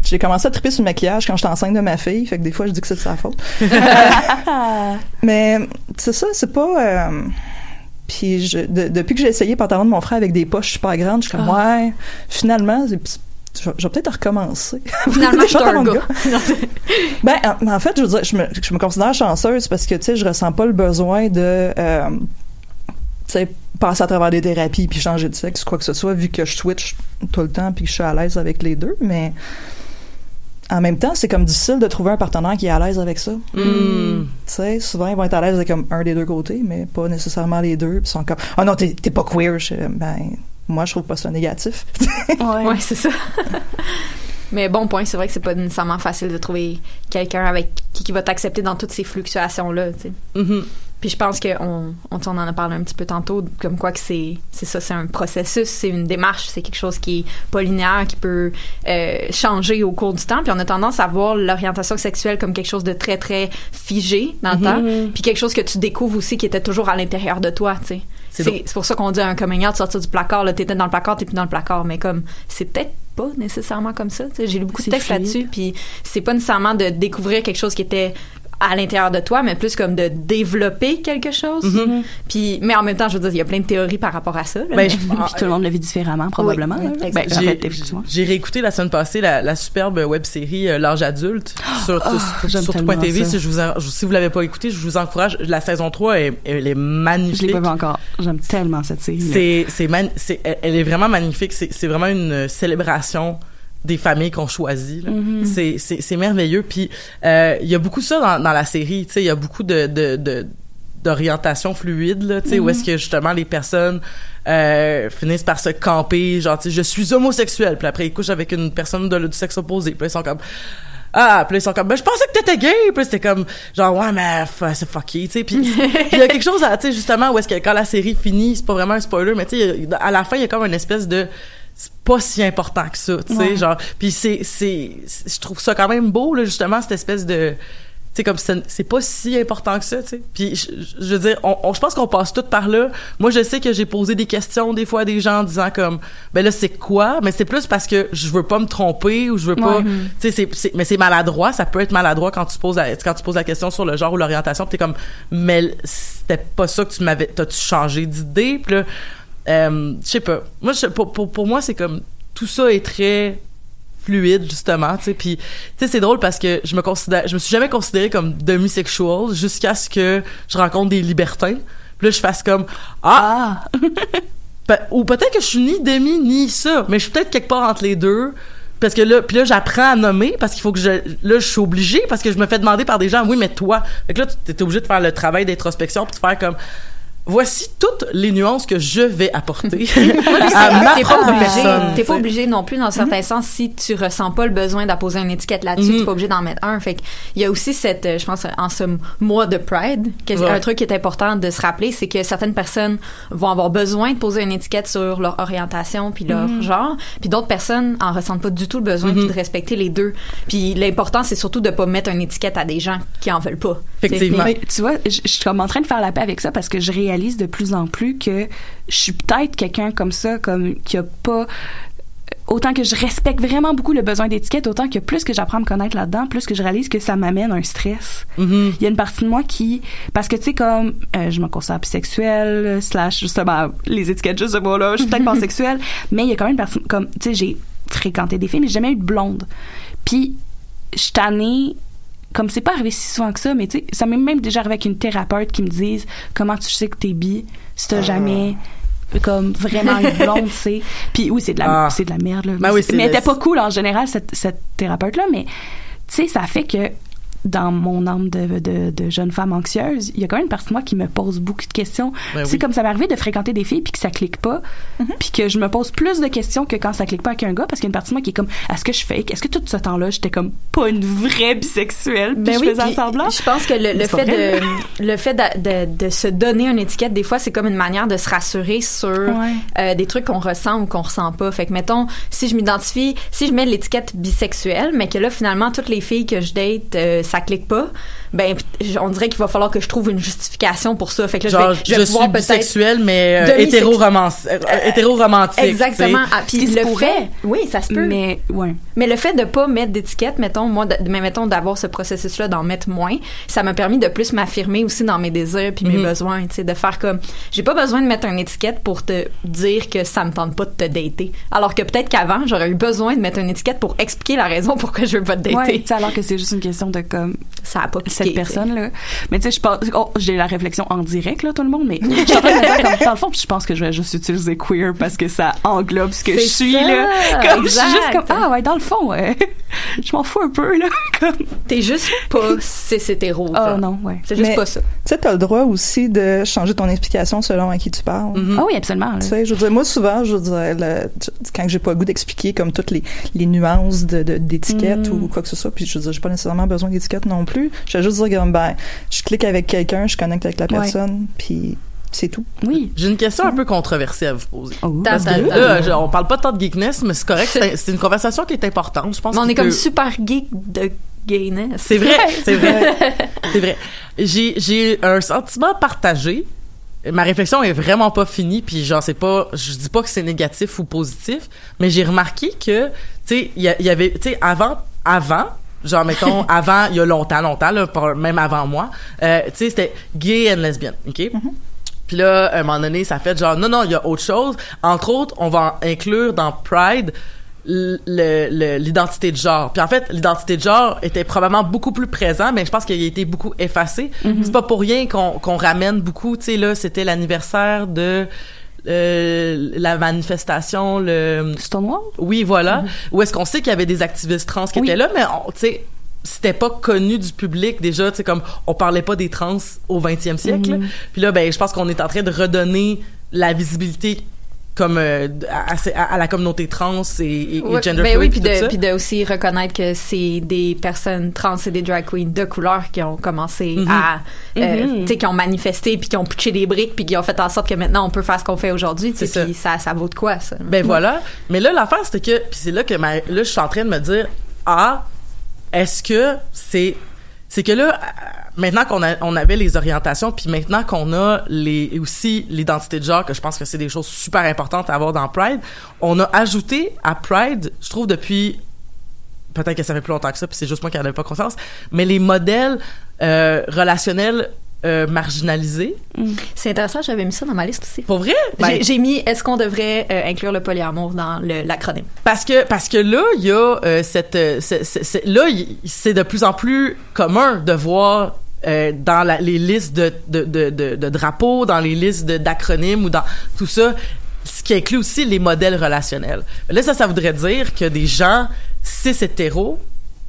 j'ai commencé à triper sur le maquillage quand j'étais enceinte de ma fille, fait que des fois je dis que c'est de sa faute. Mais c'est ça, c'est pas. euh, Puis je, de- depuis que j'ai essayé pantalon de mon frère avec des poches super grandes, je suis comme ouais, finalement, c'est- je vais je vais peut-être recommencer. Finalement, je suis un gars. ben, en, en fait, je veux dire, je me, je me considère chanceuse parce que, tu sais, je ressens pas le besoin de, euh, tu sais, passer à travers des thérapies puis changer de sexe, quoi que ce soit, vu que je switch tout le temps puis que je suis à l'aise avec les deux. Mais en même temps, c'est comme difficile de trouver un partenaire qui est à l'aise avec ça. Mm. Tu sais, souvent, ils vont être à l'aise avec comme un des deux côtés, mais pas nécessairement les deux. Puis ils sont comme, oh non, t'es pas queer. Je- ben, moi, je trouve pas ça négatif. Ouais. Ouais, c'est ça. Mais bon point, c'est vrai que c'est pas nécessairement facile de trouver quelqu'un avec qui qui va t'accepter dans toutes ces fluctuations-là, tu sais. Mhm. Puis je pense qu'on on, on en a parlé un petit peu tantôt, comme quoi que c'est c'est ça, c'est un processus, c'est une démarche, c'est quelque chose qui est pas linéaire, qui peut euh, changer au cours du temps. Puis on a tendance à voir l'orientation sexuelle comme quelque chose de très très figé dans le Mhm. temps, puis quelque chose que tu découvres aussi qui était toujours à l'intérieur de toi, tu sais. C'est pour ça qu'on dit un coming out, sortir du placard, là, t'étais dans le placard, t'es plus dans le placard, mais comme c'est peut-être pas nécessairement comme ça. tu sais. J'ai lu beaucoup de textes là-dessus, puis c'est pas nécessairement de découvrir quelque chose qui était à l'intérieur de toi, mais plus comme de développer quelque chose. Mhm. Puis, mais en même temps, je veux dire, il y a plein de théories par rapport à ça. là, Ben, mais- je- Puis tout le monde le vit différemment, probablement. Oui, là. oui, Ben, en J'ai réécouté la semaine passée la, la superbe web série euh, L'âge adulte sur, Ah, sur, tellement .tv. ça. Si, je vous en- si vous l'avez pas écouté, je vous encourage. La saison 3, est, elle est Je magnifique. l'ai pas vu encore. J'aime tellement cette série. C'est, elle- elle est vraiment magnifique. C'est, c'est vraiment une célébration des familles qu'on choisit. là. Mhm. C'est, c'est, c'est merveilleux. Puis euh, il y a beaucoup de ça dans, dans la série. Tu sais, il y a beaucoup de, de, de d'orientation fluide là, tu sais, où est-ce que justement les personnes euh, finissent par se camper, genre tu sais, je suis homosexuel, puis après ils couchent avec une personne de, du sexe opposé, puis ils sont comme ah, puis ils sont comme, ben, je pensais que t'étais gay, puis c'était comme, genre, ouais, mais c'est fucky, tu sais, puis il y a quelque chose, à, tu sais, justement, où est-ce que quand la série finit, c'est pas vraiment un spoiler, mais tu sais, à la fin, il y a comme une espèce de, c'est pas si important que ça, tu sais, Ouais. genre, puis c'est, c'est, je trouve ça quand même beau, là, justement, cette espèce de, tu sais, comme c'est pas si important que ça, tu sais. Puis je, je veux dire, on, on- je pense qu'on passe tout par là. Moi, je sais que j'ai posé des questions des fois à des gens en disant comme, ben là, c'est quoi? Mais c'est plus parce que je veux pas me tromper ou je veux pas, Ouais. tu sais, c'est- mais c'est maladroit. Ça peut être maladroit quand tu poses la, quand tu poses la question sur le genre ou l'orientation. T'es comme, mais c'était pas ça que tu m'avais, t'as-tu changé d'idée? Puis là, euh, je sais pas. Moi, pour, pour, pour moi, c'est comme, tout ça est très fluide justement tu sais. Puis tu sais c'est drôle parce que je me considère je me suis jamais considérée comme demisexual jusqu'à ce que je rencontre des libertins. Puis là je fasse comme ah, Ah! Ou peut-être que je suis ni demi ni ça mais je suis peut-être quelque part entre les deux. Parce que là puis là j'apprends à nommer parce qu'il faut que je là je suis obligée parce que je me fais demander par des gens oui mais toi fait que là tu es obligé de faire le travail d'introspection puis de faire comme voici toutes les nuances que je vais apporter à ma T'es pas propre obligé, personne t'es pas obligé non plus dans un certain sens si tu ressens pas le besoin d'apposer une étiquette là-dessus, Mhm. t'es pas obligé d'en mettre un. Fait il y a aussi cette, euh, je pense, en ce mois de Pride, que- Ouais. un truc qui est important de se rappeler, c'est que certaines personnes vont avoir besoin de poser une étiquette sur leur orientation puis leur genre, puis d'autres personnes en ressentent pas du tout le besoin puis de respecter les deux. Puis l'important, c'est surtout de pas mettre une étiquette à des gens qui en veulent pas. Effectivement. Mais tu vois, je je suis comme en train de faire la paix avec ça parce que je réalise de plus en plus que je suis peut-être quelqu'un comme ça, comme qui a pas autant que je respecte vraiment beaucoup le besoin d'étiquette, autant que plus que j'apprends à me connaître là-dedans, plus que je réalise que ça m'amène un stress. Mhm. Il y a une partie de moi qui, parce que tu sais comme, euh, je me considère bisexuelle, slash justement les étiquettes juste moi là, je suis peut-être pansexuelle, mais il y a quand même une partie comme, tu sais, j'ai fréquenté des filles, mais j'ai jamais eu de blonde. Puis je suis tannée comme c'est pas arrivé si souvent que ça, mais tu sais, ça m'est même déjà arrivé avec une thérapeute qui me dise comment tu sais que t'es bi si t'as jamais comme vraiment une blonde, tu sais. Puis oui, c'est de la Ah. c'est de la merde là. Ben mais oui, c'est- c'est mais elle était pas cool en général cette cette thérapeute là, mais tu sais, ça fait que dans mon âme de, de, de jeune femme anxieuse, il y a quand même une partie de moi qui me pose beaucoup de questions. Ben tu sais, oui. comme ça m'est arrivé de fréquenter des filles puis que ça clique pas, puis que je me pose plus de questions que quand ça clique pas avec un gars, parce qu'il y a une partie de moi qui est comme, est-ce que je fake? Est-ce que tout ce temps-là, j'étais comme pas une vraie bisexuelle? Puis Ben je oui, faisais semblant? Je pense que le, c'est fait vrai. de le fait de, de, de se donner une étiquette, des fois, c'est comme une manière de se rassurer sur Ouais. euh, des trucs qu'on ressent ou qu'on ressent pas. Fait que mettons, si je m'identifie, si je mets l'étiquette bisexuelle, mais que là finalement toutes les filles que je date, euh, ça clique pas, ben on dirait qu'il va falloir que je trouve une justification pour ça. Fait que là, Genre, je vais, je vais je suis peut-être bisexuel, mais euh, Demi-sex- hétéro-romance- euh, hétéro-romantique. Exactement. Ah, puis le pourrait. fait, oui, ça se peut. Mais, ouais. Mais le fait de pas mettre d'étiquette, mettons, moi, de, mais mettons d'avoir ce processus-là, d'en mettre moins, ça m'a permis de plus m'affirmer aussi dans mes désirs puis mes Mhm. besoins, tu sais, de faire comme, j'ai pas besoin de mettre une étiquette pour te dire que ça me tente pas de te dater. Alors que peut-être qu'avant, j'aurais eu besoin de mettre une étiquette pour expliquer la raison pourquoi je veux pas te dater. Ouais, tu sais, alors que c'est juste une question de comme Ça a pas piqué, cette tu sais. personne-là. Mais tu sais, je pense, oh, j'ai la réflexion en direct là, tout le monde, mais je suis en train de me dire comme dans le fond, puis je pense que je vais juste utiliser queer parce que ça englobe ce que je suis ça, là. Comme je suis juste exact. comme ah ouais, dans le fond, ouais. je m'en fous un peu là, comme T'es juste pas cis hétéro. oh genre. non, ouais. C'est juste Mais- pas ça. Tu sais, t'as le droit aussi de changer ton explication selon à qui tu parles. Mhm. Ah oui, absolument. là. Tu sais, je veux dire, moi, souvent, je veux dire, le- quand j'ai pas le goût d'expliquer comme toutes les, les nuances de, de- d'étiquettes Mm. ou quoi que ce soit, puis je veux dire, j'ai pas nécessairement besoin d'étiquette non plus. Je vais juste dire que ben, je clique avec quelqu'un, je connecte avec la personne, puis c'est tout. Oui. J'ai une question un peu controversée à vous poser. Oh. Parce que Attends, là, attends. je- on parle pas tant de geekness, mais c'est correct. C'est une conversation qui est importante. Je pense Mais on est comme peut- super geek de gayness. C'est vrai, c'est vrai. c'est vrai. J'ai, j'ai un sentiment partagé. Ma réflexion est vraiment pas finie, puis genre c'est pas, je dis pas que c'est négatif ou positif, mais j'ai remarqué que, tu sais, il y, y avait, tu sais, avant, avant, genre mettons, avant, il y a longtemps, longtemps, là, même avant moi, euh, tu sais, c'était gay and lesbian, ok? Puis là, à un moment donné, ça fait genre, non, non, il y a autre chose. Entre autres, on va inclure dans Pride l'identité de genre. Puis en fait, l'identité de genre était probablement beaucoup plus présent, mais je pense qu'il a été beaucoup effacé. C'est pas pour rien qu'on qu'on ramène beaucoup, tu sais, là, c'était l'anniversaire de euh, la manifestation, le... Stonewall? Oui, voilà. Où est-ce qu'on sait qu'il y avait des activistes trans qui Oui. étaient là, mais tu sais, c'était pas connu du public déjà, tu sais, comme on parlait pas des trans au 20e siècle. Puis là, ben, je pense qu'on est en train de redonner la visibilité comme euh, à, à- à la communauté trans et, et, gender ben oui, fluid puis puis tout de, ça. puis de aussi reconnaître que c'est des personnes trans et des drag queens de couleur qui ont commencé Mhm. à, euh, Mhm. tu sais, qui ont manifesté puis qui ont pitché des briques puis qui ont fait en sorte que maintenant on peut faire ce qu'on fait aujourd'hui, tu sais, ça. ça, ça vaut de quoi ça? Ben voilà. Mais là, l'affaire, c'était que, puis c'est là que ma- là, je suis en train de me dire, ah, est-ce que c'est, c'est que là, maintenant qu'on a, on avait les orientations, puis maintenant qu'on a les, aussi l'identité de genre, que je pense que c'est des choses super importantes à avoir dans Pride, on a ajouté à Pride, je trouve depuis peut-être que ça fait plus longtemps que ça, puis c'est juste moi qui n'en avais pas conscience, mais les modèles euh, relationnels euh, marginalisés. C'est intéressant, j'avais mis ça dans ma liste aussi. Pour vrai? J'ai- Ben, J'ai mis est-ce qu'on devrait euh, inclure le polyamour dans le- l'acronyme? Parce que parce que là il y a euh, cette euh, c'est- c'est- c'est- là c'est de plus en plus commun de voir euh, dans la- les listes de de, de, de, de drapeaux, dans les listes d'acronymes ou dans tout ça, ce qui inclut aussi les modèles relationnels. Là ça ça voudrait dire que des gens cis hétéros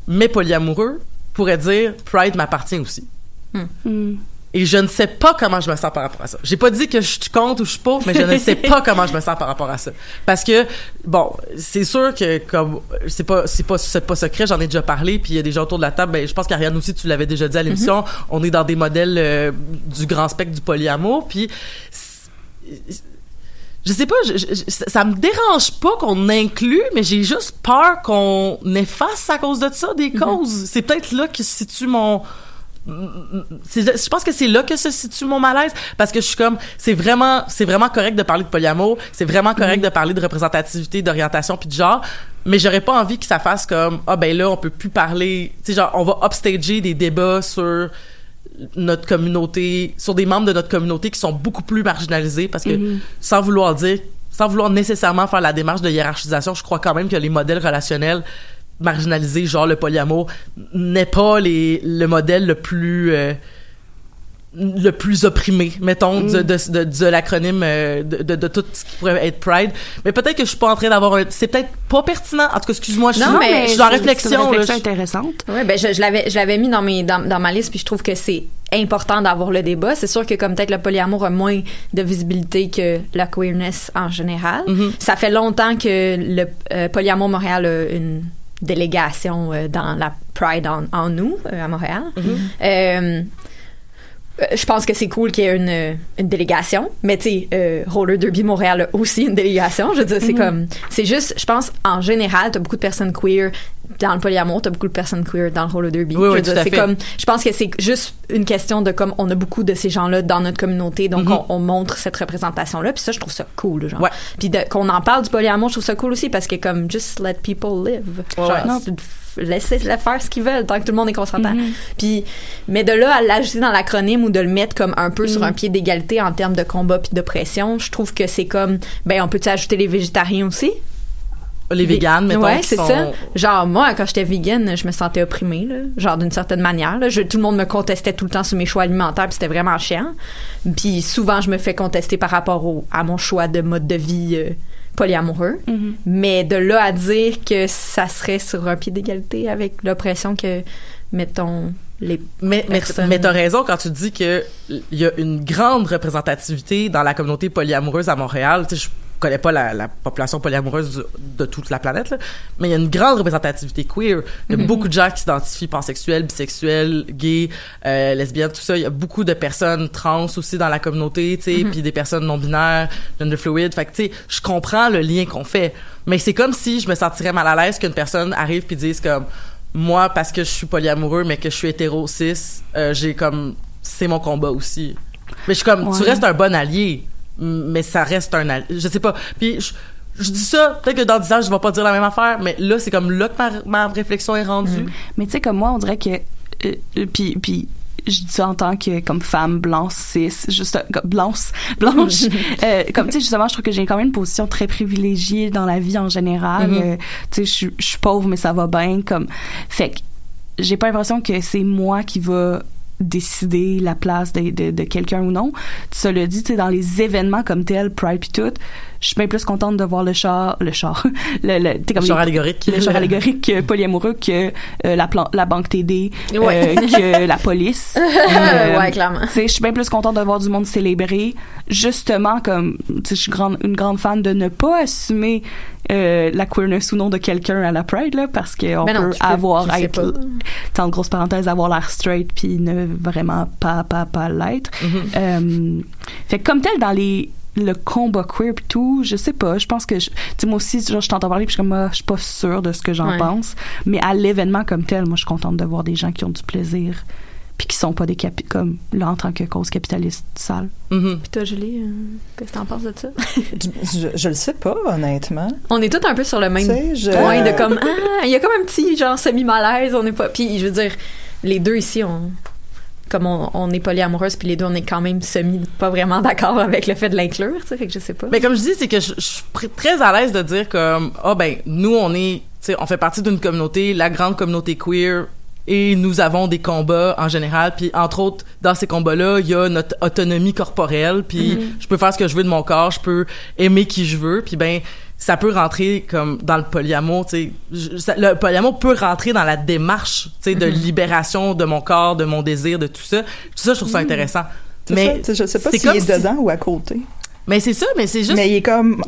mais polyamoureux pourraient dire Pride m'appartient aussi. Hmm. Et je ne sais pas comment je me sens par rapport à ça. J'ai pas dit que je suis contre ou je suis pas, mais je ne sais pas comment je me sens par rapport à ça. Parce que bon, c'est sûr que comme c'est pas c'est pas c'est pas secret, j'en ai déjà parlé, puis il y a des gens autour de la table. Ben, je pense qu'Ariane aussi, tu l'avais déjà dit à l'émission. On est dans des modèles euh, du grand spectre du polyamour, puis je sais pas, je- ça me dérange pas qu'on inclue, mais j'ai juste peur qu'on efface à cause de ça des causes. C'est peut-être là que se situe mon je pense que c'est là que se situe mon malaise parce que je suis comme c'est vraiment c'est vraiment correct de parler de polyamour c'est vraiment correct de parler de représentativité d'orientation puis de genre mais j'aurais pas envie que ça fasse comme ah ben là on peut plus parler tu sais genre on va upstager des débats sur notre communauté sur des membres de notre communauté qui sont beaucoup plus marginalisés parce que sans vouloir dire sans vouloir nécessairement faire la démarche de hiérarchisation je crois quand même que les modèles relationnels marginalisés genre le polyamour n'est pas les le modèle le plus euh, le plus opprimé, mettons, de, de, de, de l'acronyme euh, de, de, de tout ce qui pourrait être Pride. Mais peut-être que je suis pas en train d'avoir un... C'est peut-être pas pertinent. En tout cas, excuse-moi, je suis, Non, mais je suis en réflexion. C'est une là. réflexion Je- intéressante. Oui, ben je, je l'avais je l'avais mis dans mes dans, dans ma liste puis je trouve que c'est important d'avoir le débat. C'est sûr que comme peut-être le polyamour a moins de visibilité que la queerness en général. Mhm. Ça fait longtemps que le euh, polyamour Montréal a une délégation euh, dans la Pride en, en nous euh, à Montréal. Euh, euh, je pense que c'est cool qu'il y ait une, une délégation, mais tu sais, euh, Roller Derby Montréal a aussi une délégation. Je veux dire, c'est comme, c'est juste, je pense, en général, t'as beaucoup de personnes queer dans le polyamour, t'as beaucoup de personnes queer dans le Roller Derby. Oui, je oui, c'est comme, je pense que c'est juste une question de comme, on a beaucoup de ces gens-là dans notre communauté, donc Mhm. on, on montre cette représentation-là, puis ça, je trouve ça cool, genre. Ouais. Puis de- qu'on en parle du polyamour, je trouve ça cool aussi parce que comme, just let people live. Ouais, Genre, ouais. non, laissez-les faire ce qu'ils veulent tant que tout le monde est consentant. Mm-hmm. Puis, mais de là à l'ajouter dans l'acronyme ou de le mettre comme un peu Mm. sur un pied d'égalité en termes de combat puis d'oppression, je trouve que c'est comme, ben, on peut-tu ajouter les végétariens aussi? Les véganes, mettons, Ouais, c'est sont- ça. Genre, moi, quand j'étais vegan, je me sentais opprimée, là. Genre, d'une certaine manière, là. Je- tout le monde me contestait tout le temps sur mes choix alimentaires, puis c'était vraiment chiant. Puis souvent, je me fais contester par rapport au, à mon choix de mode de vie euh, polyamoureux. Mais de là à dire que ça serait sur un pied d'égalité avec l'oppression que, mettons, les Mais, mais, personnes- mais t'as raison quand tu dis que il y a une grande représentativité dans la communauté polyamoureuse à Montréal. Tu sais, je connais pas la, la population polyamoureuse du- de toute la planète, là, mais il y a une grande représentativité queer. Il y a Mhm. beaucoup de gens qui s'identifient pansexuels, bisexuels, gays, euh, lesbiennes, tout ça. Il y a beaucoup de personnes trans aussi dans la communauté, tu sais, Mhm. puis des personnes non binaires, gender fluid. Fait que tu sais, je comprends le lien qu'on fait, mais c'est comme si je me sentirais mal à l'aise qu'une personne arrive puis dise comme moi parce que je suis polyamoureux mais que je suis hétéro cis, euh, j'ai comme c'est mon combat aussi. Mais je suis comme tu restes un bon allié, mais ça reste un. Je sais pas. Puis je, je dis ça, peut-être que dans 10 ans, je vais pas dire la même affaire, mais là, c'est comme là que ma, ma réflexion est rendue. Mais tu sais, comme moi, on dirait que. euh, euh, puis, puis je dis ça en tant que comme femme blanche cis juste euh, blanche blanche euh, comme tu sais justement je trouve que j'ai quand même une position très privilégiée dans la vie en général Mhm. Euh, tu sais je suis- je suis pauvre mais ça va bien comme fait que j'ai pas l'impression que c'est moi qui va décider la place de, de, de quelqu'un ou non. Cela dit, tu sais, dans les événements comme tel, Pride puis tout, je suis bien plus contente de voir le char, le char, le, le, comme Le char les- allégorique. le char allégorique euh, polyamoureux que euh, la, plan- la banque TD, euh, que la police. Euh, ouais, clairement. tu sais, je suis bien plus contente de voir du monde célébrer. Justement, comme, tu sais, je suis grande, une grande fan de ne pas assumer euh, la queerness ou non de quelqu'un à la Pride, là, parce qu'on Ben peut avoir, être, dans grosse parenthèse, avoir l'air straight puis ne vraiment pas, pas, pas l'être. Euh, fait comme tel, dans les le combat queer pis tout, je sais pas, je pense que tu sais moi aussi genre, je t'entends parler puis je suis comme ah, je suis pas sûre de ce que j'en Ouais. pense, mais à l'événement comme tel, moi je suis contente de voir des gens qui ont du plaisir puis qui sont pas des capi comme là en tant que cause capitaliste sale. Mhm. Puis toi, Julie, euh, qu'est-ce que t'en penses de ça? Je, je le sais pas, honnêtement. On est tous un peu sur le même je- point de comme ah il y a comme un petit genre semi malaise on est pas puis je veux dire les deux ici on comme on, on est polyamoureuse puis les deux on est quand même semi pas vraiment d'accord avec le fait de l'inclure tu sais fait que je sais pas Mais comme je dis, c'est que je, je suis très à l'aise de dire comme ah ben nous on est, tu sais, on fait partie d'une communauté, la grande communauté queer. Et nous avons des combats en général, puis entre autres dans ces combats-là, il y a notre autonomie corporelle, puis je peux faire ce que je veux de mon corps, je peux aimer qui je veux, puis ben ça peut rentrer comme dans le polyamour, tu sais. Le polyamour peut rentrer dans la démarche, tu sais, de libération de mon corps, de mon désir, de tout ça. Tout ça, je trouve ça intéressant. C'est Mais ça, je sais pas c'est s'il comme est si- dedans ou à côté. Mais c'est ça, mais c'est juste. Mais il est comme.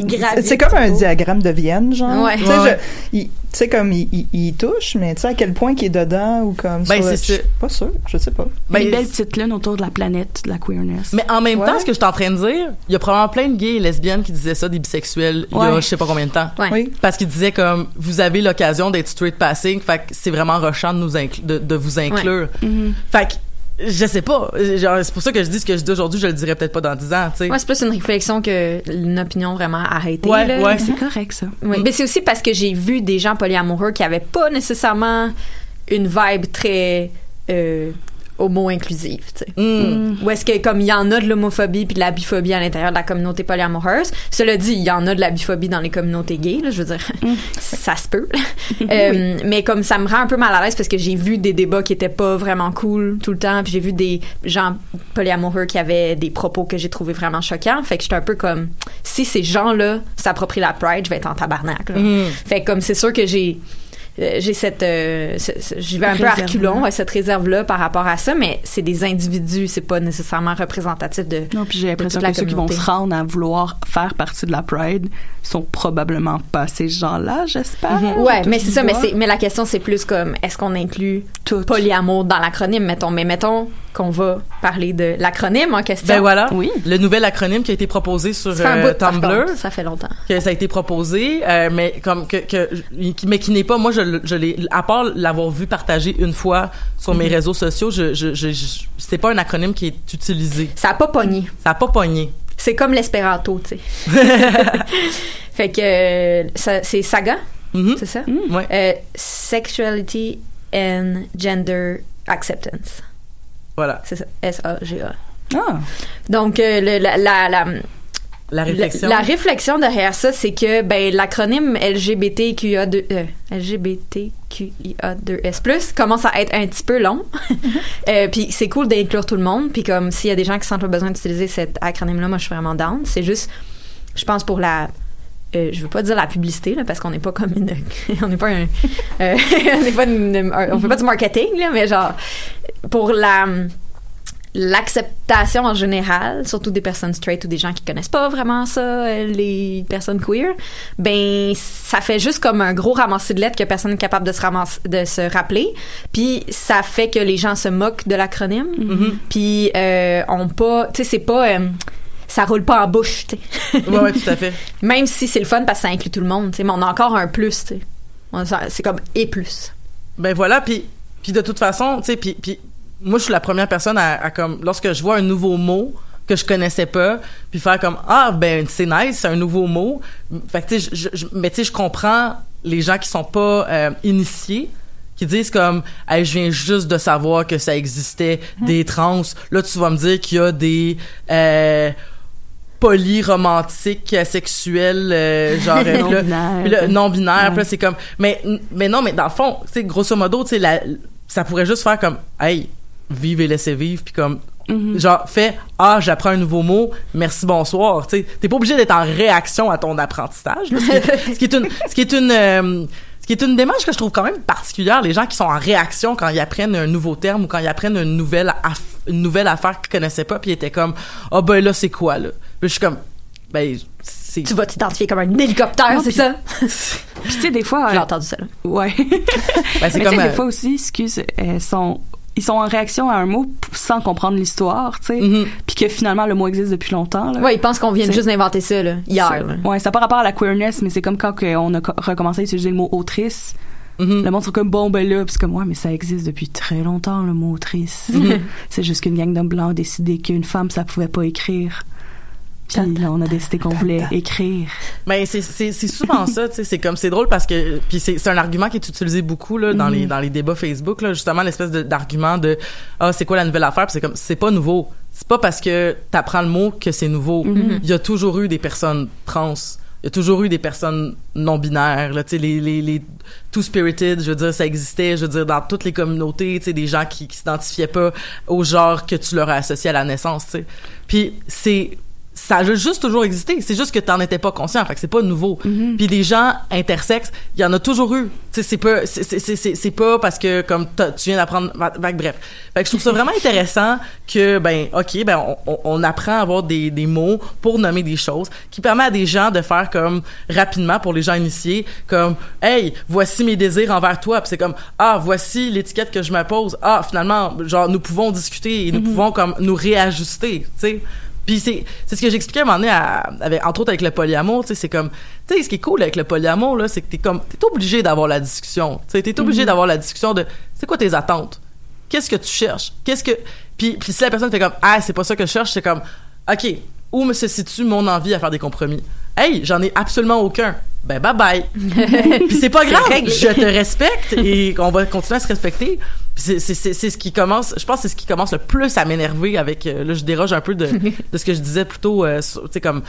C'est comme un diagramme de Vienne, genre. Ouais. Tu sais, Ouais. je- il- tu sais, comme il, il- il touche, mais tu sais à quel point qu'il est dedans ou comme. Ben, c'est ça. pas sûr, je sais pas. Ben, une belle petite lune autour de la planète de la queerness. Mais en même Ouais. temps, ce que je suis en train de dire, il y a probablement plein de gays et lesbiennes qui disaient ça, des bisexuels, il y a je sais pas combien de temps. Ouais. Oui. Parce qu'ils disaient comme, vous avez l'occasion d'être straight passing, fait que c'est vraiment rushant de, nous incl- de, de vous inclure. Mhm. Fait que, je sais pas. Genre, c'est pour ça que je dis ce que je dis aujourd'hui, je le dirais peut-être pas dans 10 ans, tu sais. ouais c'est plus une réflexion que une opinion vraiment arrêtée Ouais, là. ouais. C'est correct ça. Oui, mais c'est aussi parce que j'ai vu des gens polyamoureux qui avaient pas nécessairement une vibe très euh, homo-inclusive, tu sais. Mm. Ou est-ce que comme il y en a de l'homophobie puis de la biphobie à l'intérieur de la communauté polyamoureuse, cela dit, il y en a de la biphobie dans les communautés gays, là, je veux dire, ça se peut. Euh, Mais comme ça me rend un peu mal à l'aise parce que j'ai vu des débats qui étaient pas vraiment cool tout le temps, puis j'ai vu des gens polyamoureux qui avaient des propos que j'ai trouvé vraiment choquants, fait que j'étais un peu comme si ces gens-là s'approprient la pride, je vais être en tabarnak. là. Mm. Fait que comme c'est sûr que j'ai j'ai cette euh, ce- ce- j'y vais un peu à Réserve-là. reculons ouais, cette réserve là par rapport à ça mais c'est des individus c'est pas nécessairement représentatif de Non, puis j'ai l'impression que ceux qui vont se rendre à vouloir faire partie de la Pride sont probablement pas ces gens-là, j'espère. ouais Touche mais c'est ça mais mais la question c'est plus comme est-ce qu'on inclut Tout. polyamour dans l'acronyme mettons? Mais mettons qu'on va parler de l'acronyme en question Ben voilà. Oui. Le nouvel acronyme qui a été proposé sur ça fait un euh, bout Tumblr. contre. ça fait longtemps que ça a été proposé, euh, mais comme que, mais qui n'est pas moi je, l'ai à part l'avoir vu partager une fois sur mes réseaux sociaux, je, je, je, je- c'est pas un acronyme qui est utilisé. ça a pas pogné Ça a pas pogné. c'est comme l'espéranto tu sais fait que euh, c'est saga Mhm. c'est ça? Ouais. Euh, sexuality and gender acceptance Voilà. c'est ça S-A-G-A Ah, donc euh, le- la, la, la, La réflexion. La, la réflexion derrière ça, c'est que ben l'acronyme LGBTQIA2 euh, LGBTQIA2S+ commence à être un petit peu long. euh, puis c'est cool d'inclure tout le monde. Puis comme s'il y a des gens qui sentent le besoin d'utiliser cet acronyme-là, moi je suis vraiment down. C'est juste, je pense pour la euh, je veux pas dire la publicité là, parce qu'on n'est pas comme une on n'est pas un euh, on n'est pas une- un- on fait pas du marketing là, mais genre pour la l'acceptation en général, surtout des personnes straight ou des gens qui connaissent pas vraiment ça, euh, les personnes queer, ben ça fait juste comme un gros ramassis de lettres que personne n'est capable de se ramasser, de se rappeler, puis ça fait que les gens se moquent de l'acronyme, Mm-hmm. puis euh, on pas, tu sais c'est pas ça roule pas en bouche, tu sais. Ouais, ouais, tout à fait. Même si c'est le fun parce que ça inclut tout le monde, tu sais, mais on a encore un plus, tu sais. C'est comme et plus. Ben voilà, puis puis de toute façon, tu sais, puis puis moi je suis la première personne à, à comme lorsque je vois un nouveau mot que je connaissais pas, puis faire comme ah ben c'est nice, c'est un nouveau mot. Fait que tu sais, je, je- mais tu sais, je comprends les gens qui sont pas euh, initiés qui disent comme hey, je viens juste de savoir que ça existait des trans là tu vas me dire qu'il y a des euh, polyromantiques asexuels euh, genre euh, là- puis là, non binaire Ouais. là c'est comme mais mais non mais dans le fond tu sais grosso modo tu sais ça pourrait juste faire comme hey vive et laissez vivre puis comme Mm-hmm. genre fais ah j'apprends un nouveau mot merci bonsoir tu t'es pas obligé d'être en réaction à ton apprentissage là, ce, qui est, ce qui est une ce qui est une euh, ce qui est une démarche que je trouve quand même particulière, les gens qui sont en réaction quand ils apprennent un nouveau terme ou quand ils apprennent une nouvelle, une nouvelle affaire qu'ils connaissaient pas, puis ils étaient comme ah ben là c'est quoi là, puis je suis comme ben c'est Tu vas t'identifier comme un hélicoptère, c'est ça? Puis tu sais, des fois... J'ai euh, entendu ça, là. Ouais. ben, c'est comme sais, euh, des fois aussi, excuse, elles sont, ils sont en réaction à un mot sans comprendre l'histoire, tu sais. Mhm. Puis que finalement, le mot existe depuis longtemps, là. Ouais, ils pensent qu'on vient juste d'inventer ça, là, hier. Ça- là. Ouais, ça n'a pas rapport à la queerness, mais c'est comme quand que on a co- recommencé à utiliser le mot autrice. mhm. Le monde sont comme bon ben là, puis c'est comme ouais, mais ça existe depuis très longtemps le mot autrice. Mhm. c'est juste qu'une gang d'hommes blancs a décidé qu'une femme ça pouvait pas écrire. Puis là, on a décidé qu'on voulait écrire. Mais c'est souvent ça, tu sais, c'est comme c'est drôle parce que puis c'est un argument qui est utilisé beaucoup là dans les dans les débats Facebook là, justement l'espèce d'argument de ah c'est quoi la nouvelle affaire, Puis c'est comme c'est pas nouveau. C'est pas parce que t'apprends le mot que c'est nouveau. Il y a toujours eu des personnes trans. Il y a toujours eu des personnes non binaires, là, tu sais, les, les, les two spirited, je veux dire, ça existait, je veux dire, dans toutes les communautés, tu sais, des gens qui, qui s'identifiaient pas au genre que tu leur as associé à la naissance, tu sais. Puis c'est, ça a juste toujours existé. C'est juste que t'en étais pas conscient. Fait que c'est pas nouveau. Puis des gens intersexes, il y en a toujours eu. Tu sais, c'est pas, c'est, pas parce que comme tu viens d'apprendre. Bref. Fait que je trouve ça vraiment intéressant que ben ok ben on, apprend à avoir des, des mots pour nommer des choses qui permet à des gens de faire comme rapidement pour les gens initiés comme hey voici mes désirs envers toi puis c'est comme ah voici l'étiquette que je me pose ah finalement genre nous pouvons discuter et nous pouvons comme nous réajuster tu sais puis c'est c'est ce que j'expliquais à un moment donné à- avec entre autres avec le polyamour, tu sais c'est comme tu sais ce qui est cool avec le polyamour là, c'est que t'es comme t'es obligé d'avoir la discussion. Tu sais t'es obligé d'avoir la discussion de c'est quoi tes attentes? Qu'est-ce que tu cherches? Qu'est-ce que puis puis si la personne fait comme ah c'est pas ça que je cherche, c'est comme OK, où me se situe mon envie à faire des compromis? Hey, j'en ai absolument aucun. Ben bye bye. puis c'est pas grave, je te respecte et on va continuer à se respecter. C'est ce qui commence, je pense que c'est ce qui commence le plus à m'énerver avec euh, là je déroge un peu de de ce que je disais plutôt euh, tu sais comme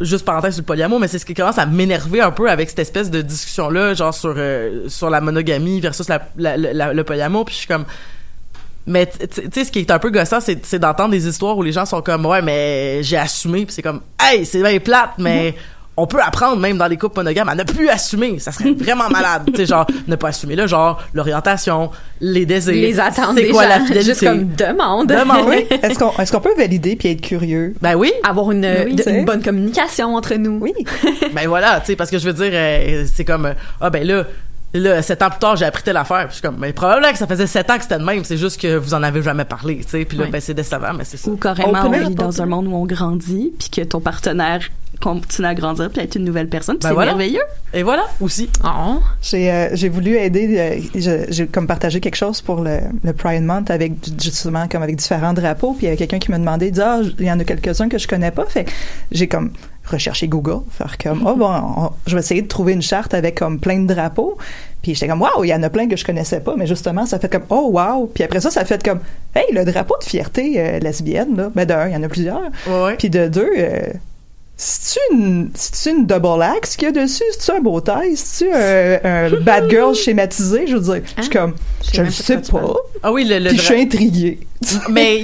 juste parenthèse sur le polyamour, mais c'est ce qui commence à m'énerver un peu avec cette espèce de discussion là, genre sur euh, sur la monogamie versus la, la- la- le polyamour, puis je suis comme mais tu tu sais ce qui est un peu gossant c'est c'est d'entendre des histoires où les gens sont comme ouais mais j'ai assumé puis c'est comme hey c'est bien plate mais on peut apprendre même dans les couples monogames à ne plus assumer ça serait vraiment malade tu sais genre ne pas assumer le genre l'orientation les désirs Les attentes c'est quoi gens, la fidélité? Juste comme demande. Demande, oui. Est-ce qu'on est-ce qu'on peut valider puis être curieux? ben oui Avoir une, Oui, de- c'est- une bonne communication entre nous. Oui. ben voilà, tu sais, parce que je veux dire, euh, c'est comme, euh, ah ben là, là, sept ans plus tard, j'ai appris telle affaire. Puis je suis comme, mais probablement que ça faisait sept ans que c'était de même, c'est juste que vous en avez jamais parlé, tu sais. Puis là, Ouais. ben c'est décevant, mais c'est ça. Ou carrément, On on vit dans un monde où on grandit, puis que ton partenaire continue à grandir, puis être une nouvelle personne, puis Ben c'est voilà. merveilleux. Et voilà, aussi. Oh. J'ai euh, j'ai voulu aider, euh, j'ai comme partagé quelque chose pour le, le Pride Month avec justement comme avec différents drapeaux, puis il y avait quelqu'un qui me demandait, il dit ah il y en a quelques-uns que je connais pas, fait que j'ai comme recherché Google, faire comme oh bon, on- je vais essayer de trouver une charte avec comme plein de drapeaux, puis j'étais comme waouh il y en a plein que je connaissais pas, mais justement ça fait comme oh wow, puis après ça ça fait comme hey le drapeau de fierté euh, lesbienne là, ben d'un il y en a plusieurs, Ouais, puis de deux. Euh, c'est-tu une, double axe qu'il y a dessus? C'est-tu un beau taille? C'est-tu un, un bad girl schématisé? Je veux dire, je suis comme, sais je pas de sais pas. Ah oui, le, le Puis je suis intriguée. mais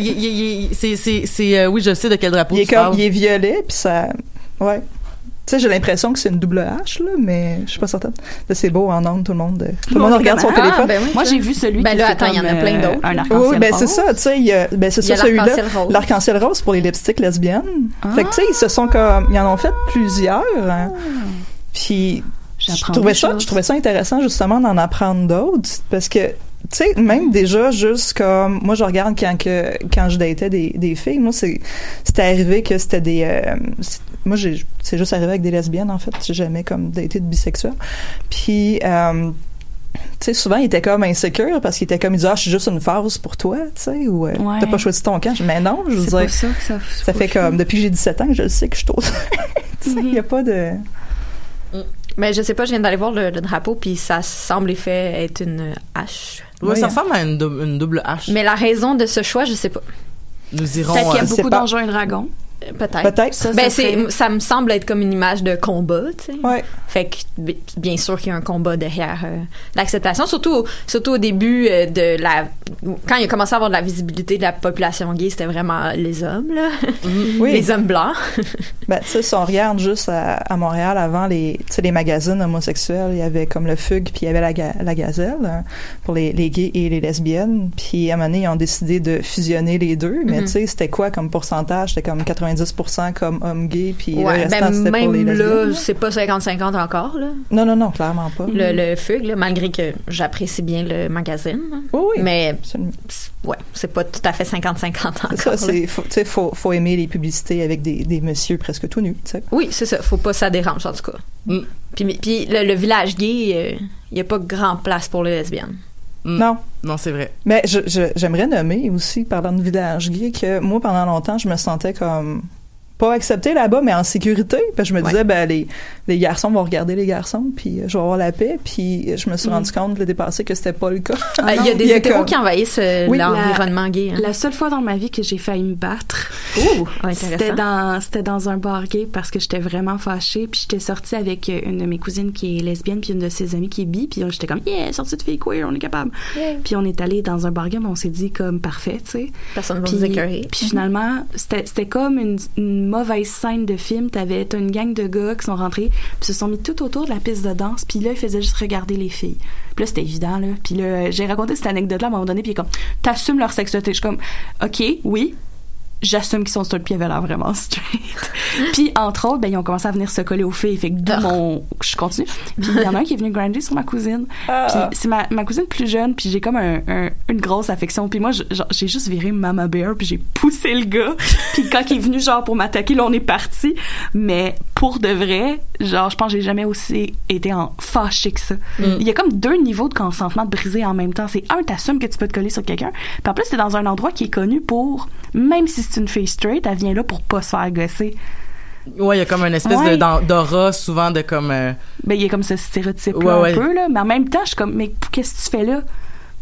c'est, c'est, c'est, euh, oui, je sais de quel drapeau Il est tu comme, parles. il est violet, puis ça, ouais. Tu sais, j'ai l'impression que c'est une double H, là, mais je suis pas certaine. Là, c'est beau en ondes, tout le monde. euh, Tout le monde regarde son Ah, téléphone. ben oui, Moi, j'ai vu celui Ben qui là, attends, il y en a plein euh, d'autres. Un Oui, arc-en-ciel ben c'est rose. ça, tu sais, il y a- ben c'est ça celui-là, l'arc-en-ciel rose. l'arc-en-ciel rose pour les lipsticks lesbiennes. Ah. Fait que tu sais, ils se sont comme ils en ont fait plusieurs. hein. Puis je J'apprends trouvais ça, je trouvais ça intéressant justement d'en apprendre d'autres parce que tu sais même déjà juste comme moi je regarde quand que quand je datais des, des filles moi c'est c'était arrivé que c'était des euh, moi j'ai c'est juste arrivé avec des lesbiennes en fait j'ai jamais comme daté de bisexuel puis euh, tu sais, souvent, il était comme insécure parce qu'il était comme, il disait, ah, je suis juste une phase pour toi, tu sais, ou euh, Ouais. t'as pas choisi ton camp. Mais non, je veux C'est dire, ça que ça ça fait comme, depuis que j'ai 17 ans que je le sais que je suis tu sais, il y a pas de. Mais je sais pas, je viens d'aller voir le, le drapeau, puis ça semble effet être une hache. Ouais, Oui, ça hein. ressemble à une, dou- une double H. Mais la raison de ce choix, je sais pas. Nous irons. Peut-être qu'il y a euh, beaucoup pas. d'enjeux et dragons. Peut-être. Peut-être. Ça, Ben, ça c'est, serait- ça me semble être comme une image de combat, tu sais. Ouais. Fait que, bi- bien sûr qu'il y a un combat derrière euh, l'acceptation, surtout, au- surtout au début euh, de la. Quand il a commencé à avoir de la visibilité de la population gay, c'était vraiment les hommes, là. Oui. Les hommes blancs. Ben, tu sais, si on regarde juste à, à Montréal, avant les, les magazines homosexuels, il y avait comme le Fugue, puis il y avait la, ga- la Gazelle hein, pour les, les gays et les lesbiennes. Puis à un moment donné, ils ont décidé de fusionner les deux. Mais Mhm. tu sais, c'était quoi comme pourcentage? C'était comme 90% comme hommes gays, puis ouais, le restant, ben, c'était pour les même lesbiennes. là, c'est pas 50-50 encore, là. Non, non, non, clairement pas. Le, le Fugue, là, malgré que j'apprécie bien le magazine. Oui, oui. Mais, absolument. ouais, c'est pas tout à fait 50-50 encore. C'est ça, c'est, faut, tu sais, faut, faut aimer les publicités avec des, des messieurs presque tout nus, tu sais. Oui, c'est ça. Faut pas que ça dérange, en tout cas. Mm. Puis, puis le, le village gay, il n'y a pas grand place pour les lesbiennes. Mm. Non. Non, c'est vrai. Mais j'aimerais nommer aussi, parlant de village gay, que moi, pendant longtemps, je me sentais comme pas acceptée là-bas, mais en sécurité. Parce que je me disais, ben, les, les garçons vont regarder les garçons, puis euh, je vais avoir la paix. Puis je me suis rendu compte, le dépassé, que c'était pas le cas. Euh, Il y a des y a hétéros comme- qui envahissent euh, Oui, l'environnement gay. hein. La seule fois dans ma vie que j'ai failli me battre, Ouh, c'était dans c'était dans un bar gay parce que j'étais vraiment fâchée puis j'étais sortie avec euh, une de mes cousines qui est lesbienne puis une de ses amies qui est bi puis euh, j'étais comme yeah sortie de fille queer on est capable puis on est allé dans un bar gay mais on s'est dit comme parfait tu sais Personne ne va puis, nous écœurer. puis finalement, c'était c'était comme une, une mauvaise scène de film. T'avais une gang de gars qui sont rentrés, puis se sont mis tout autour de la piste de danse, puis là, ils faisaient juste regarder les filles. Puis là, c'était évident, là. Puis là, j'ai raconté cette anecdote-là à un moment donné, puis comme, t'assumes leur sexualité. Je suis comme, OK, oui, j'assume qu'ils sont straight puis ils avaient l'air vraiment straight. puis entre autres, ben ils ont commencé à venir se coller aux filles, fait que d'où Ah. mon je continue. Puis il y en a un qui est venu grinder sur ma cousine. Ah. Puis c'est ma, ma cousine plus jeune, puis j'ai comme un, un- une grosse affection. Puis moi j'ai juste viré Mama Bear, puis j'ai poussé le gars. puis quand il est venu genre pour m'attaquer, là on est parti. Mais pour de vrai, genre je pense que j'ai jamais aussi été en fâché que ça. Il y a comme deux niveaux de consentement de briser en même temps. C'est un, t'assumes que tu peux te coller sur quelqu'un. Puis en plus, c'est dans un endroit qui est connu pour, même si c'est une fille straight, elle vient là pour pas se faire gosser. Ouais, il y a comme une espèce Ouais. d'aura souvent de comme. euh, Ben, il y a comme ce stéréotype Ouais, là ouais. un peu, là. Mais en même temps, je suis comme, mais qu'est-ce que tu fais là?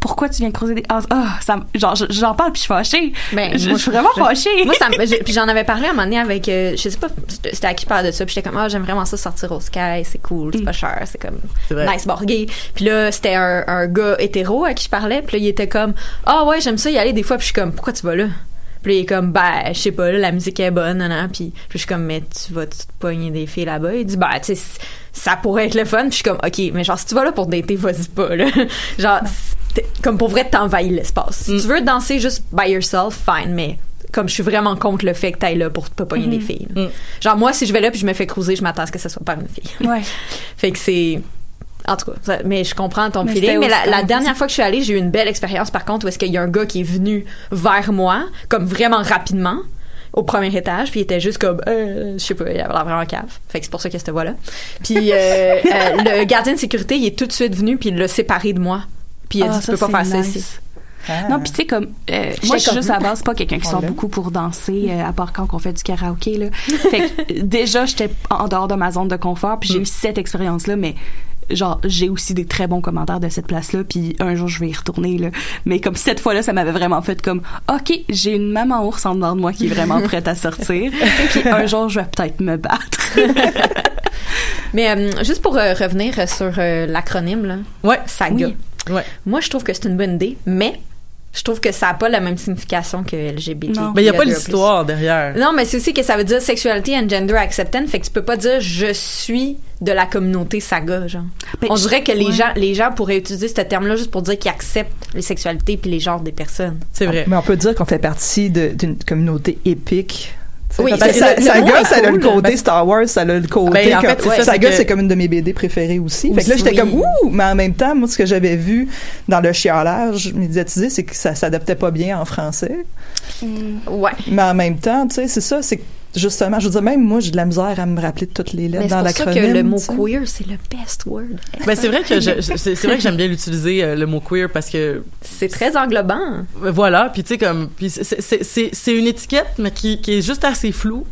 Pourquoi tu viens creuser des. Ah, ah, ça, m- genre, j'en parle puis je suis fâchée. Ben, je, moi, je suis vraiment je- fâchée. Moi, ça puis j'en avais parlé à un moment donné avec, euh, je sais pas, c'était à qui parlais de ça, puis j'étais comme, ah, j'aime vraiment ça sortir au sky, c'est cool, c'est pas cher, c'est comme C'est vrai. nice bar gay. Puis là, c'était un, un gars hétéro à qui je parlais, puis là, il était comme, ah ouais, j'aime ça y aller des fois, puis je suis comme, pourquoi tu vas là? Puis il est comme, ben, je sais pas, là, la musique est bonne, nan. Puis, puis je suis comme, mais tu vas te pogner des filles là-bas? Il dit, ben, tu sais, ça pourrait être le fun. Puis je suis comme, OK, mais genre, si tu vas là pour dater, vas-y pas, là. genre, comme pour vrai, t'envahis l'espace. Si tu veux danser juste by yourself, fine, mais comme je suis vraiment contre le fait que t'ailles là pour pas pogner des filles. là. Mm. Genre, moi, si je vais là puis je me fais cruiser, je m'attends à ce que ce soit par une fille. Ouais. Fait que c'est. En tout cas, ça- mais je comprends ton Mais feeling. Mais la, dernière fois que je suis allée, j'ai eu une belle expérience par contre où est-ce qu'il y a un gars qui est venu vers moi, comme vraiment rapidement, au premier étage, puis il était juste comme, euh, je sais pas, il avait l'air vraiment cave. Fait que c'est pour ça qu'il y a cette voix-là. Puis euh, euh, le gardien de sécurité, il est tout de suite venu, puis il l'a séparé de moi. Puis il a Ah, dit, tu peux pas faire ça ici. Ah. Non, puis tu sais, comme, euh, moi, je suis juste à la base pas quelqu'un qui On sort beaucoup pour danser, euh, à part quand on fait du karaoké, là. Fait que, déjà, j'étais en dehors de ma zone de confort, puis j'ai eu cette expérience-là, mais genre, j'ai aussi des très bons commentaires de cette place-là, puis un jour, je vais y retourner, là. Mais comme cette fois-là, ça m'avait vraiment fait comme, OK, j'ai une maman ours en dedans de moi qui est vraiment prête à sortir, puis un jour, je vais peut-être me battre. Mais euh, juste pour euh, revenir sur euh, l'acronyme, là, Ouais. SAGA. Oui. Ouais. Moi, je trouve que c'est une bonne idée, mais je trouve que ça a pas la même signification que LGBT. Non. Mais il y a pas l'histoire derrière. Non, mais c'est aussi que ça veut dire sexualité and gender acceptance, fait que tu peux pas dire je suis de la communauté saga, genre. Ben, On dirait que les ouais. gens, les gens pourraient utiliser ce terme-là juste pour dire qu'ils acceptent les sexualités puis les genres des personnes. C'est vrai. Mais on peut dire qu'on fait partie d'une communauté épique. Oui, parce que ça. Saga, ça a le côté Star Wars, ça a le côté. Ben, en comme- fait, c'est ça, c'est Saga, que- c'est comme une de mes BD préférées aussi. Fait que là, j'étais oui. comme ouh, mais en même temps, moi, ce que j'avais vu dans le chialage médiatisé, c'est que ça s'adaptait pas bien en français. Ouais. Mais en même temps, tu sais, c'est ça, c'est que justement, je veux dire, même moi, j'ai de la misère à me rappeler de toutes les lettres Mais c'est dans pour ça l'acronyme. que le mot tu queer, c'est le best word. Ben, c'est vrai que je- c'est c'est vrai que j'aime bien l'utiliser euh, le mot queer parce que C'est très englobant. voilà puis tu sais comme puis c'est- c'est c'est c'est une étiquette mais qui qui est juste assez floue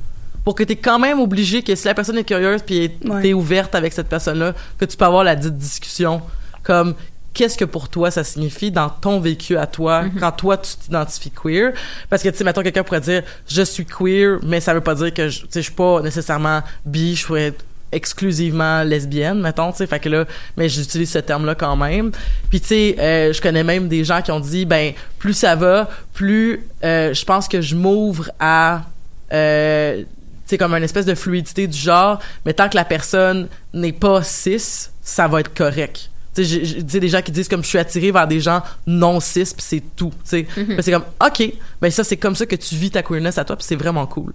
pour que tu es quand même obligé que si la personne est curieuse puis est- Ouais. t'es ouverte avec cette personne là que tu peux avoir la dite discussion comme qu'est-ce que pour toi ça signifie dans ton vécu à toi quand toi tu t'identifies queer? Parce que tu sais mettons quelqu'un pourrait dire je suis queer mais ça veut pas dire que je tu sais je suis pas nécessairement bi je pourrais être exclusivement lesbienne mettons tu sais. Fait que là mais j'utilise ce terme là quand même. Puis tu sais euh, je connais même des gens qui ont dit ben plus ça va plus euh, je pense que je m'ouvre à euh, c'est comme une espèce de fluidité du genre, mais tant que la personne n'est pas cis, ça va être correct. Tu sais, des gens qui disent comme je suis attiré vers des gens non cis, puis c'est tout. Tu sais, Ben, c'est comme ok, ben ça c'est comme ça que tu vis ta queerness à toi, puis c'est vraiment cool.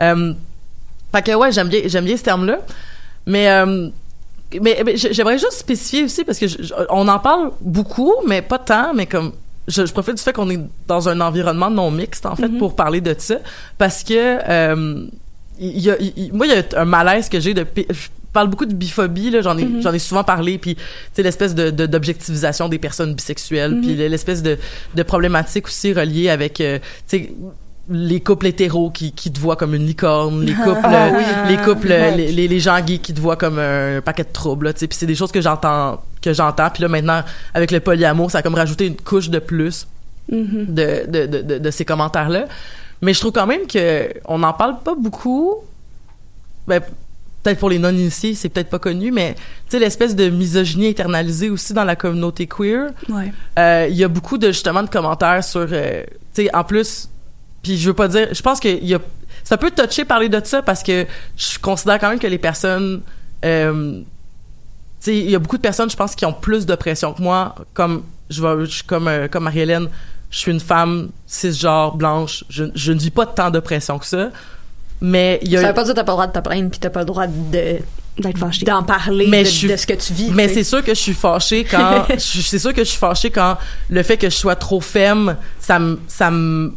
Euh, fait que ouais, j'aime bien, j'aime bien ce terme-là, mais euh, mais, mais j'aimerais juste spécifier aussi parce que je- je- on en parle beaucoup, mais pas tant, mais comme je, je profite du fait qu'on est dans un environnement non mixte en fait pour parler de ça parce que euh, y a, moi il y a un malaise que j'ai depuis je parle beaucoup de biphobie là j'en ai j'en ai souvent parlé puis tu sais l'espèce de de- d'objectivisation des personnes bisexuelles puis l'espèce de de problématique aussi reliée avec euh, tu sais les couples hétéros qui, qui te voient comme une licorne, les couples, Ah euh, les couples, Ouais. les, les, les gens gays qui te voient comme un paquet de troubles, là, tu sais. Puis c'est des choses que j'entends, que j'entends. Puis là, maintenant, avec le polyamour, ça a comme rajouté une couche de plus Mhm. de, de, de, de, de ces commentaires-là. Mais je trouve quand même que on n'en parle pas beaucoup. Ben, peut-être pour les non-initiés, c'est peut-être pas connu, mais tu sais, l'espèce de misogynie internalisée aussi dans la communauté queer. Ouais. Euh, il y a beaucoup de justement de commentaires sur euh, tu sais en plus puis je veux pas dire je pense que il y a c'est un peu touché parler de ça parce que je considère quand même que les personnes euh, tu sais il y a beaucoup de personnes je pense qui ont plus de pression que moi comme je vais comme euh, comme Marie-Hélène je suis une femme cisgenre blanche je, je ne vis pas tant de pression que ça mais il y a Ça veut pas dire que t'as pas le droit de te plaindre puis t'as pas le droit de D'être fâché. d'en parler Mais de, je suis- de ce que tu vis. Mais c'est sûr que je suis fâchée quand c'est sûr que je suis fâchée quand le fait que je sois trop femme, ça me ça me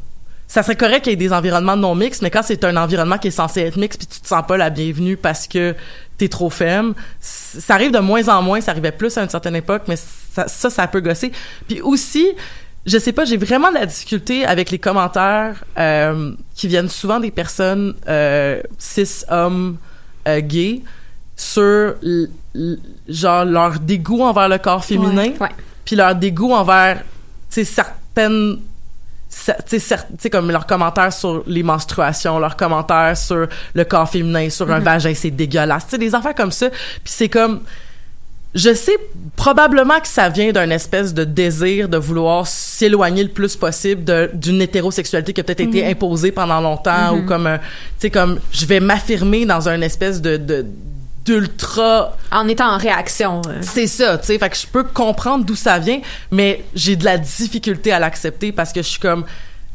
ça serait correct qu'il y ait des environnements non mixtes, mais quand c'est un environnement qui est censé être mixte puis tu te sens pas la bienvenue parce que t'es trop femme, ça arrive de moins en moins, ça arrivait plus à une certaine époque, mais ça ça, ça peut gosser. Puis aussi, je sais pas, j'ai vraiment de la difficulté avec les commentaires euh, qui viennent souvent des personnes euh, cis hommes euh, gays sur genre leur dégoût envers le corps féminin puis leur dégoût envers tu sais certaines cer- tu sais comme leurs commentaires sur les menstruations leurs commentaires sur le corps féminin sur un vagin c'est dégueulasse tu sais des affaires comme ça. Puis c'est comme je sais probablement que ça vient d'un espèce de désir de vouloir s'éloigner le plus possible d'une hétérosexualité qui a peut-être été imposée pendant longtemps ou comme un- tu sais comme je vais m'affirmer dans un espèce de de- d'ultra En étant en réaction. euh. c'est ça, tu sais. Fait que je peux comprendre d'où ça vient, mais j'ai de la difficulté à l'accepter parce que je suis comme.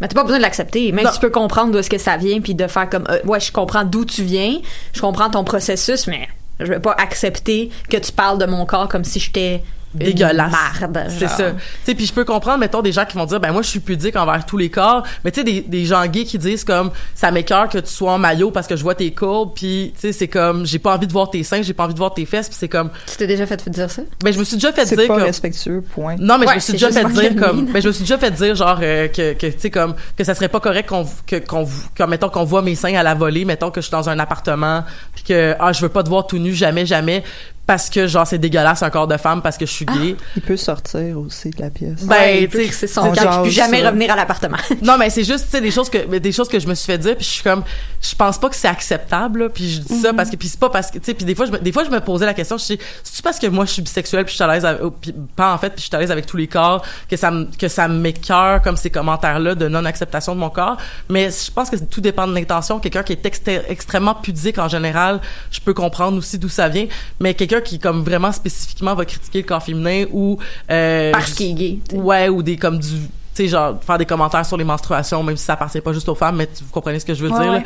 Mais t'as pas besoin de l'accepter. Même Non. si tu peux comprendre d'où est-ce que ça vient, puis de faire comme, euh, ouais, je comprends d'où tu viens, je comprends ton processus, mais je vais pas accepter que tu parles de mon corps comme si j'étais dégueulasse. marde. C'est ça. Tu sais, puis je peux comprendre, mettons, des gens qui vont dire, ben moi, je suis pudique envers tous les corps. Mais tu sais, des, des gens gays qui disent comme, ça m'écœure que tu sois en maillot parce que je vois tes courbes. Puis, tu sais, c'est comme, j'ai pas envie de voir tes seins, j'ai pas envie de voir tes fesses. Puis c'est comme, Tu t'es déjà fait dire ça? ben je me suis déjà fait C'est dire pas comme, respectueux, point. Non, mais je me suis c'est déjà fait dire comme, ben je me suis déjà fait dire genre euh, que que tu sais comme que ça serait pas correct qu'on que qu'on que mettons qu'on voit mes seins à la volée, mettons que je suis dans un appartement puis que ah je veux pas te voir tout nu jamais jamais parce que genre c'est dégueulasse un corps de femme parce que je suis gay. Il peut sortir aussi de la pièce. Ben, Ouais, il peut tu sais, crisser son puis jase plus jamais ça. revenir à l'appartement. Non, mais c'est juste, tu sais, des choses que, des choses que je me suis fait dire, puis je suis comme, je pense pas que c'est acceptable, là, puis je dis Mhm. ça parce que, puis c'est pas parce que, tu sais, puis des fois, je me, des fois, je me posais la question, je dis, c'est parce que moi, je suis bisexuelle, puis je suis à l'aise, avec- oh, puis pas en fait, puis je suis à l'aise avec tous les corps, que ça me, que ça m'écœure comme ces commentaires-là de non-acceptation de mon corps, mais je pense que tout dépend de l'intention. Quelqu'un qui est extrêmement pudique en général, je peux comprendre aussi d'où ça vient, mais quelqu'un qui, comme vraiment spécifiquement, va critiquer le corps féminin ou, euh, Parce qu'il est gay. Ouais, ou des comme du tu sais genre faire des commentaires sur les menstruations même si ça appartient pas juste aux femmes mais tu- vous comprenez ce que je veux Ouais, dire ouais.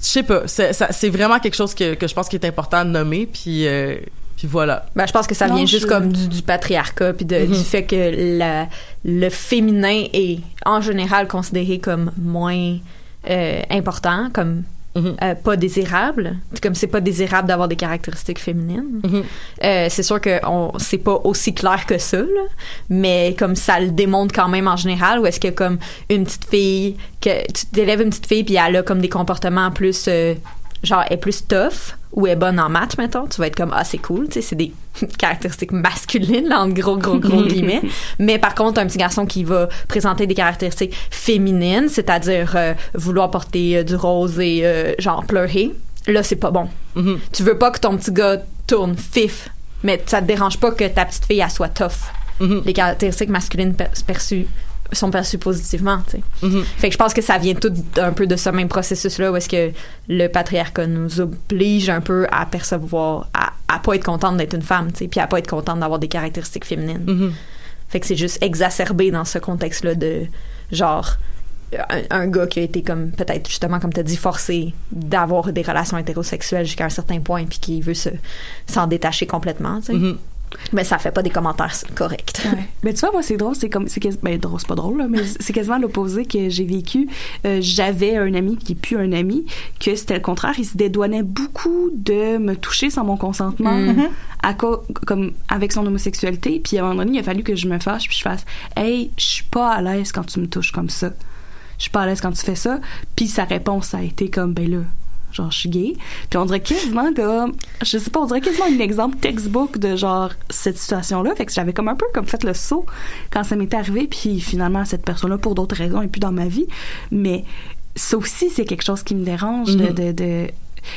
Je sais pas, c'est ça- c'est vraiment quelque chose que, que je pense qu'il est important de nommer puis euh, puis voilà. Ben, je pense que ça Non, vient juste je- comme du, du patriarcat puis de- du fait que la, le féminin est en général considéré comme moins euh, important, comme Mhm. euh, pas désirable. Comme c'est pas désirable d'avoir des caractéristiques féminines. Mhm. Euh, c'est sûr que on c'est pas aussi clair que ça, là, mais comme ça le démontre quand même en général. Ou est-ce que comme une petite fille que tu t'élèves une petite fille puis elle a comme des comportements plus euh, genre est plus tough ou est bonne en maths mettons, tu vas être comme ah c'est cool, tu sais c'est des caractéristiques masculines là, en gros gros gros guillemets. Mais par contre un petit garçon qui va présenter des caractéristiques féminines, c'est-à-dire euh, vouloir porter euh, du rose et euh, genre pleurer, là c'est pas bon. Mhm. Tu veux pas que ton petit gars tourne fif, mais ça te dérange pas que ta petite fille elle soit tough. Mhm. Les caractéristiques masculines per- perçues sont perçues positivement. Mhm. Fait que je pense que ça vient tout un peu de ce même processus-là où est-ce que le patriarcat nous oblige un peu à percevoir, à, à pas être contente d'être une femme, puis à pas être contente d'avoir des caractéristiques féminines. Mhm. Fait que c'est juste exacerbé dans ce contexte-là de genre un, un gars qui a été comme peut-être justement comme t'as dit forcé d'avoir des relations hétérosexuelles jusqu'à un certain point puis qui veut se s'en détacher complètement, tu sais. Mhm. Mais ça fait pas des commentaires corrects. Ouais. Mais tu vois, moi, c'est drôle, c'est comme, c'est ben, drôle, c'est pas drôle, là, mais c'est quasiment l'opposé que j'ai vécu. Euh, j'avais un ami qui est plus un ami, que c'était le contraire. Il se dédouanait beaucoup de me toucher sans mon consentement, Mhm. à co- comme, avec son homosexualité. Puis à un moment donné, il a fallu que je me fâche puis je fasse, hey, je suis pas à l'aise quand tu me touches comme ça. Je suis pas à l'aise quand tu fais ça. Puis sa réponse a été comme, ben là, genre je suis gay. Puis on dirait quasiment comme je sais pas on dirait quasiment un exemple textbook de genre cette situation là fait que j'avais comme un peu comme fait le saut quand ça m'était arrivé. Puis finalement cette personne là pour d'autres raisons est plus dans ma vie. Mais ça aussi c'est quelque chose qui me dérange de, Mhm. de, de-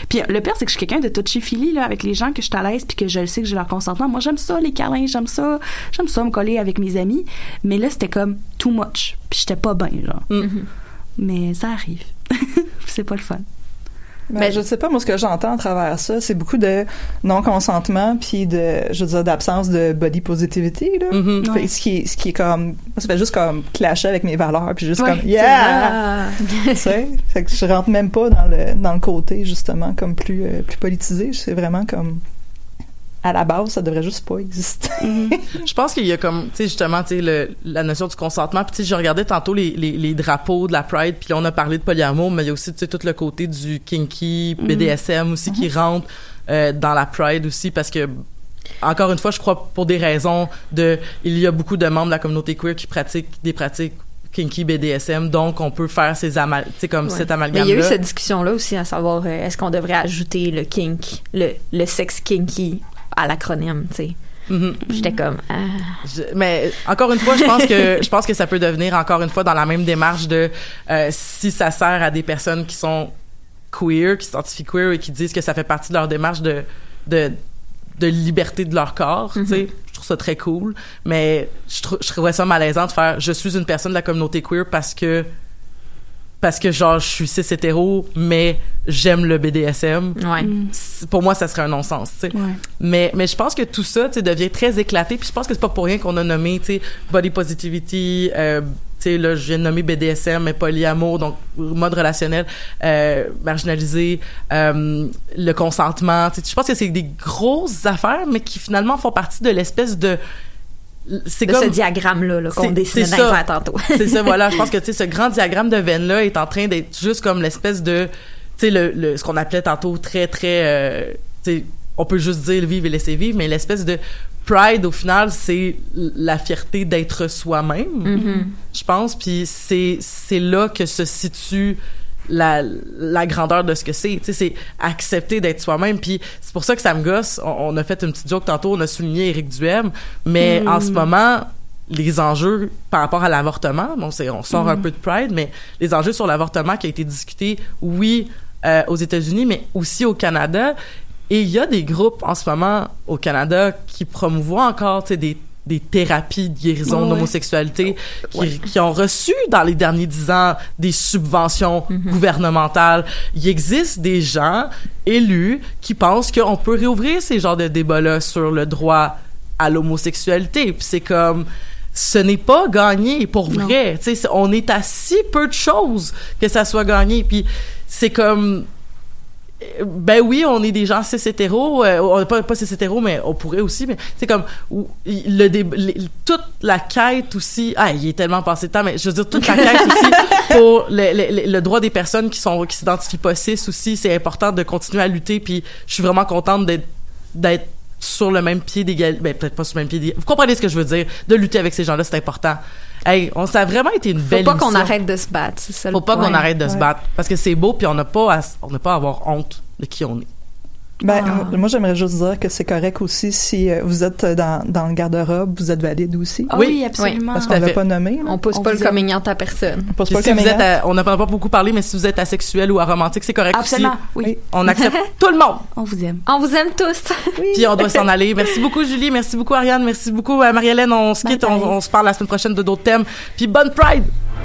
puis le pire c'est que je suis quelqu'un de touchy-feely là avec les gens que je suis à l'aise puis que je le sais que j'ai leur consentement. Moi j'aime ça les câlins j'aime ça. J'aime ça me coller avec mes amis. Mais là c'était comme too much. Puis j'étais pas bien genre. Mhm. mais ça arrive. C'est pas le fun Ben, je sais pas, moi, ce que j'entends à travers ça, c'est beaucoup de non-consentement, puis de, je veux dire, d'absence de body positivity, là. Mhm. Fait ce qui est, ce qui est comme, moi, ça fait juste comme clasher avec mes valeurs, puis juste Ouais, comme, yeah! tu sais? Fait que je rentre même pas dans le, dans le côté, justement, comme plus, euh, plus politisé. C'est vraiment comme, à la base, ça devrait juste pas exister. Je pense qu'il y a comme, tu sais, justement, tu sais, la notion du consentement. Puis, tu sais, je regardais tantôt les, les, les drapeaux de la Pride, puis là, on a parlé de polyamour, mais il y a aussi, tu sais, tout le côté du kinky, BDSM aussi qui rentre euh, dans la Pride aussi, parce que, encore une fois, je crois pour des raisons de, il y a beaucoup de membres de la communauté queer qui pratiquent des pratiques kinky BDSM, donc on peut faire ces amal, tu sais, comme Ouais. cet Mais amalgame il y a eu cette discussion-là aussi à savoir euh, est-ce qu'on devrait ajouter le kink, le, le sexe kinky à l'acronyme, tu sais. Mhm. J'étais comme ah. Je- mais encore une fois, je pense que je pense que ça peut devenir encore une fois dans la même démarche de euh, si ça sert à des personnes qui sont queer, qui s'identifient queer et qui disent que ça fait partie de leur démarche de de de liberté de leur corps, tu sais, je trouve ça très cool, mais je, je trouvais ça malaisant de faire je suis une personne de la communauté queer parce que parce que genre je suis cis hétéro mais j'aime le BDSM. ouais. C'est- Pour moi ça serait un non-sens, tu sais. ouais Mais, mais je pense que tout ça, tu devient très éclaté. Puis je pense que c'est pas pour rien qu'on a nommé, tu sais, body positivity, euh, tu sais, là, je viens de nommer BDSM, mais polyamour, donc mode relationnel, euh, marginalisé, euh, le consentement. Tu sais, je pense que c'est des grosses affaires, mais qui finalement font partie de l'espèce de... C'est comme... ce diagramme-là là, qu'on c'est dans les ça. tantôt. c'est ça, voilà. Je pense que, tu sais, ce grand diagramme de veine-là est en train d'être juste comme l'espèce de, tu sais, le, le- ce qu'on appelait tantôt très, très, euh, tu sais, on peut juste dire vivre et laisser vivre, mais l'espèce de pride, au final, c'est la fierté d'être soi-même, Mhm. je pense. Puis c'est, c'est là que se situe la, la grandeur de ce que c'est. Tu sais, c'est accepter d'être soi-même. Puis c'est pour ça que ça me gosse. On, on a fait une petite joke tantôt, on a souligné Éric Duhem, mais Mm. en ce moment, les enjeux par rapport à l'avortement, bon, c'est, on sort un Mm. peu de Pride, mais les enjeux sur l'avortement qui a été discuté, oui, euh, aux États-Unis, mais aussi au Canada. Et il y a des groupes en ce moment au Canada qui promouvoient encore, des des thérapies de guérison Ouais. d'homosexualité qui, qui ont reçu dans les derniers dix ans des subventions gouvernementales. Il existe des gens élus qui pensent qu'on peut réouvrir ces genres de débats-là sur le droit à l'homosexualité. Puis c'est comme ce n'est pas gagné pour vrai. On est à si peu de choses que ça soit gagné. Puis c'est comme ben oui, on est des gens cis hétéros, euh, on- pas, pas cis hétéros, mais on pourrait aussi, mais c'est comme où il- le, dé- les- toute la quête aussi, ah, il est tellement passé de temps, mais je veux dire toute la quête aussi pour le, le- le droit des personnes qui sont qui s'identifient pas cis aussi, c'est important de continuer à lutter, puis je suis vraiment contente d'être d'être sur le même pied d'égalité, ben peut-être pas sur le même pied d'égalité. Vous comprenez ce que je veux dire? De lutter avec ces gens-là, c'est important. Hey, on, ça a vraiment été une Faut belle pas qu'on arrête de se battre, c'est ça Faut pas qu'on arrête de se battre parce que c'est beau puis on n'a pas à, on n'a pas à avoir honte de qui on est. Ben, Ah. euh, moi, j'aimerais juste dire que c'est correct aussi si euh, vous êtes dans, dans le garde-robe, vous êtes valide aussi. Ah Oui. oui, absolument. Parce qu'on l'a pas nommé. là. On pousse On pas le aime. coming out à personne. On pose Puis pas si le vous êtes, à- on n'a pas beaucoup parlé, mais si vous êtes asexuel ou aromantique, c'est correct Absolument, aussi. oui. Oui. On accepte tout le monde. On vous aime. On vous aime tous. Puis on doit s'en aller. Merci beaucoup Julie, merci beaucoup Ariane, merci beaucoup euh, Marie-Hélène. On se quitte, on, on se parle la semaine prochaine de d'autres thèmes. Puis bonne Pride.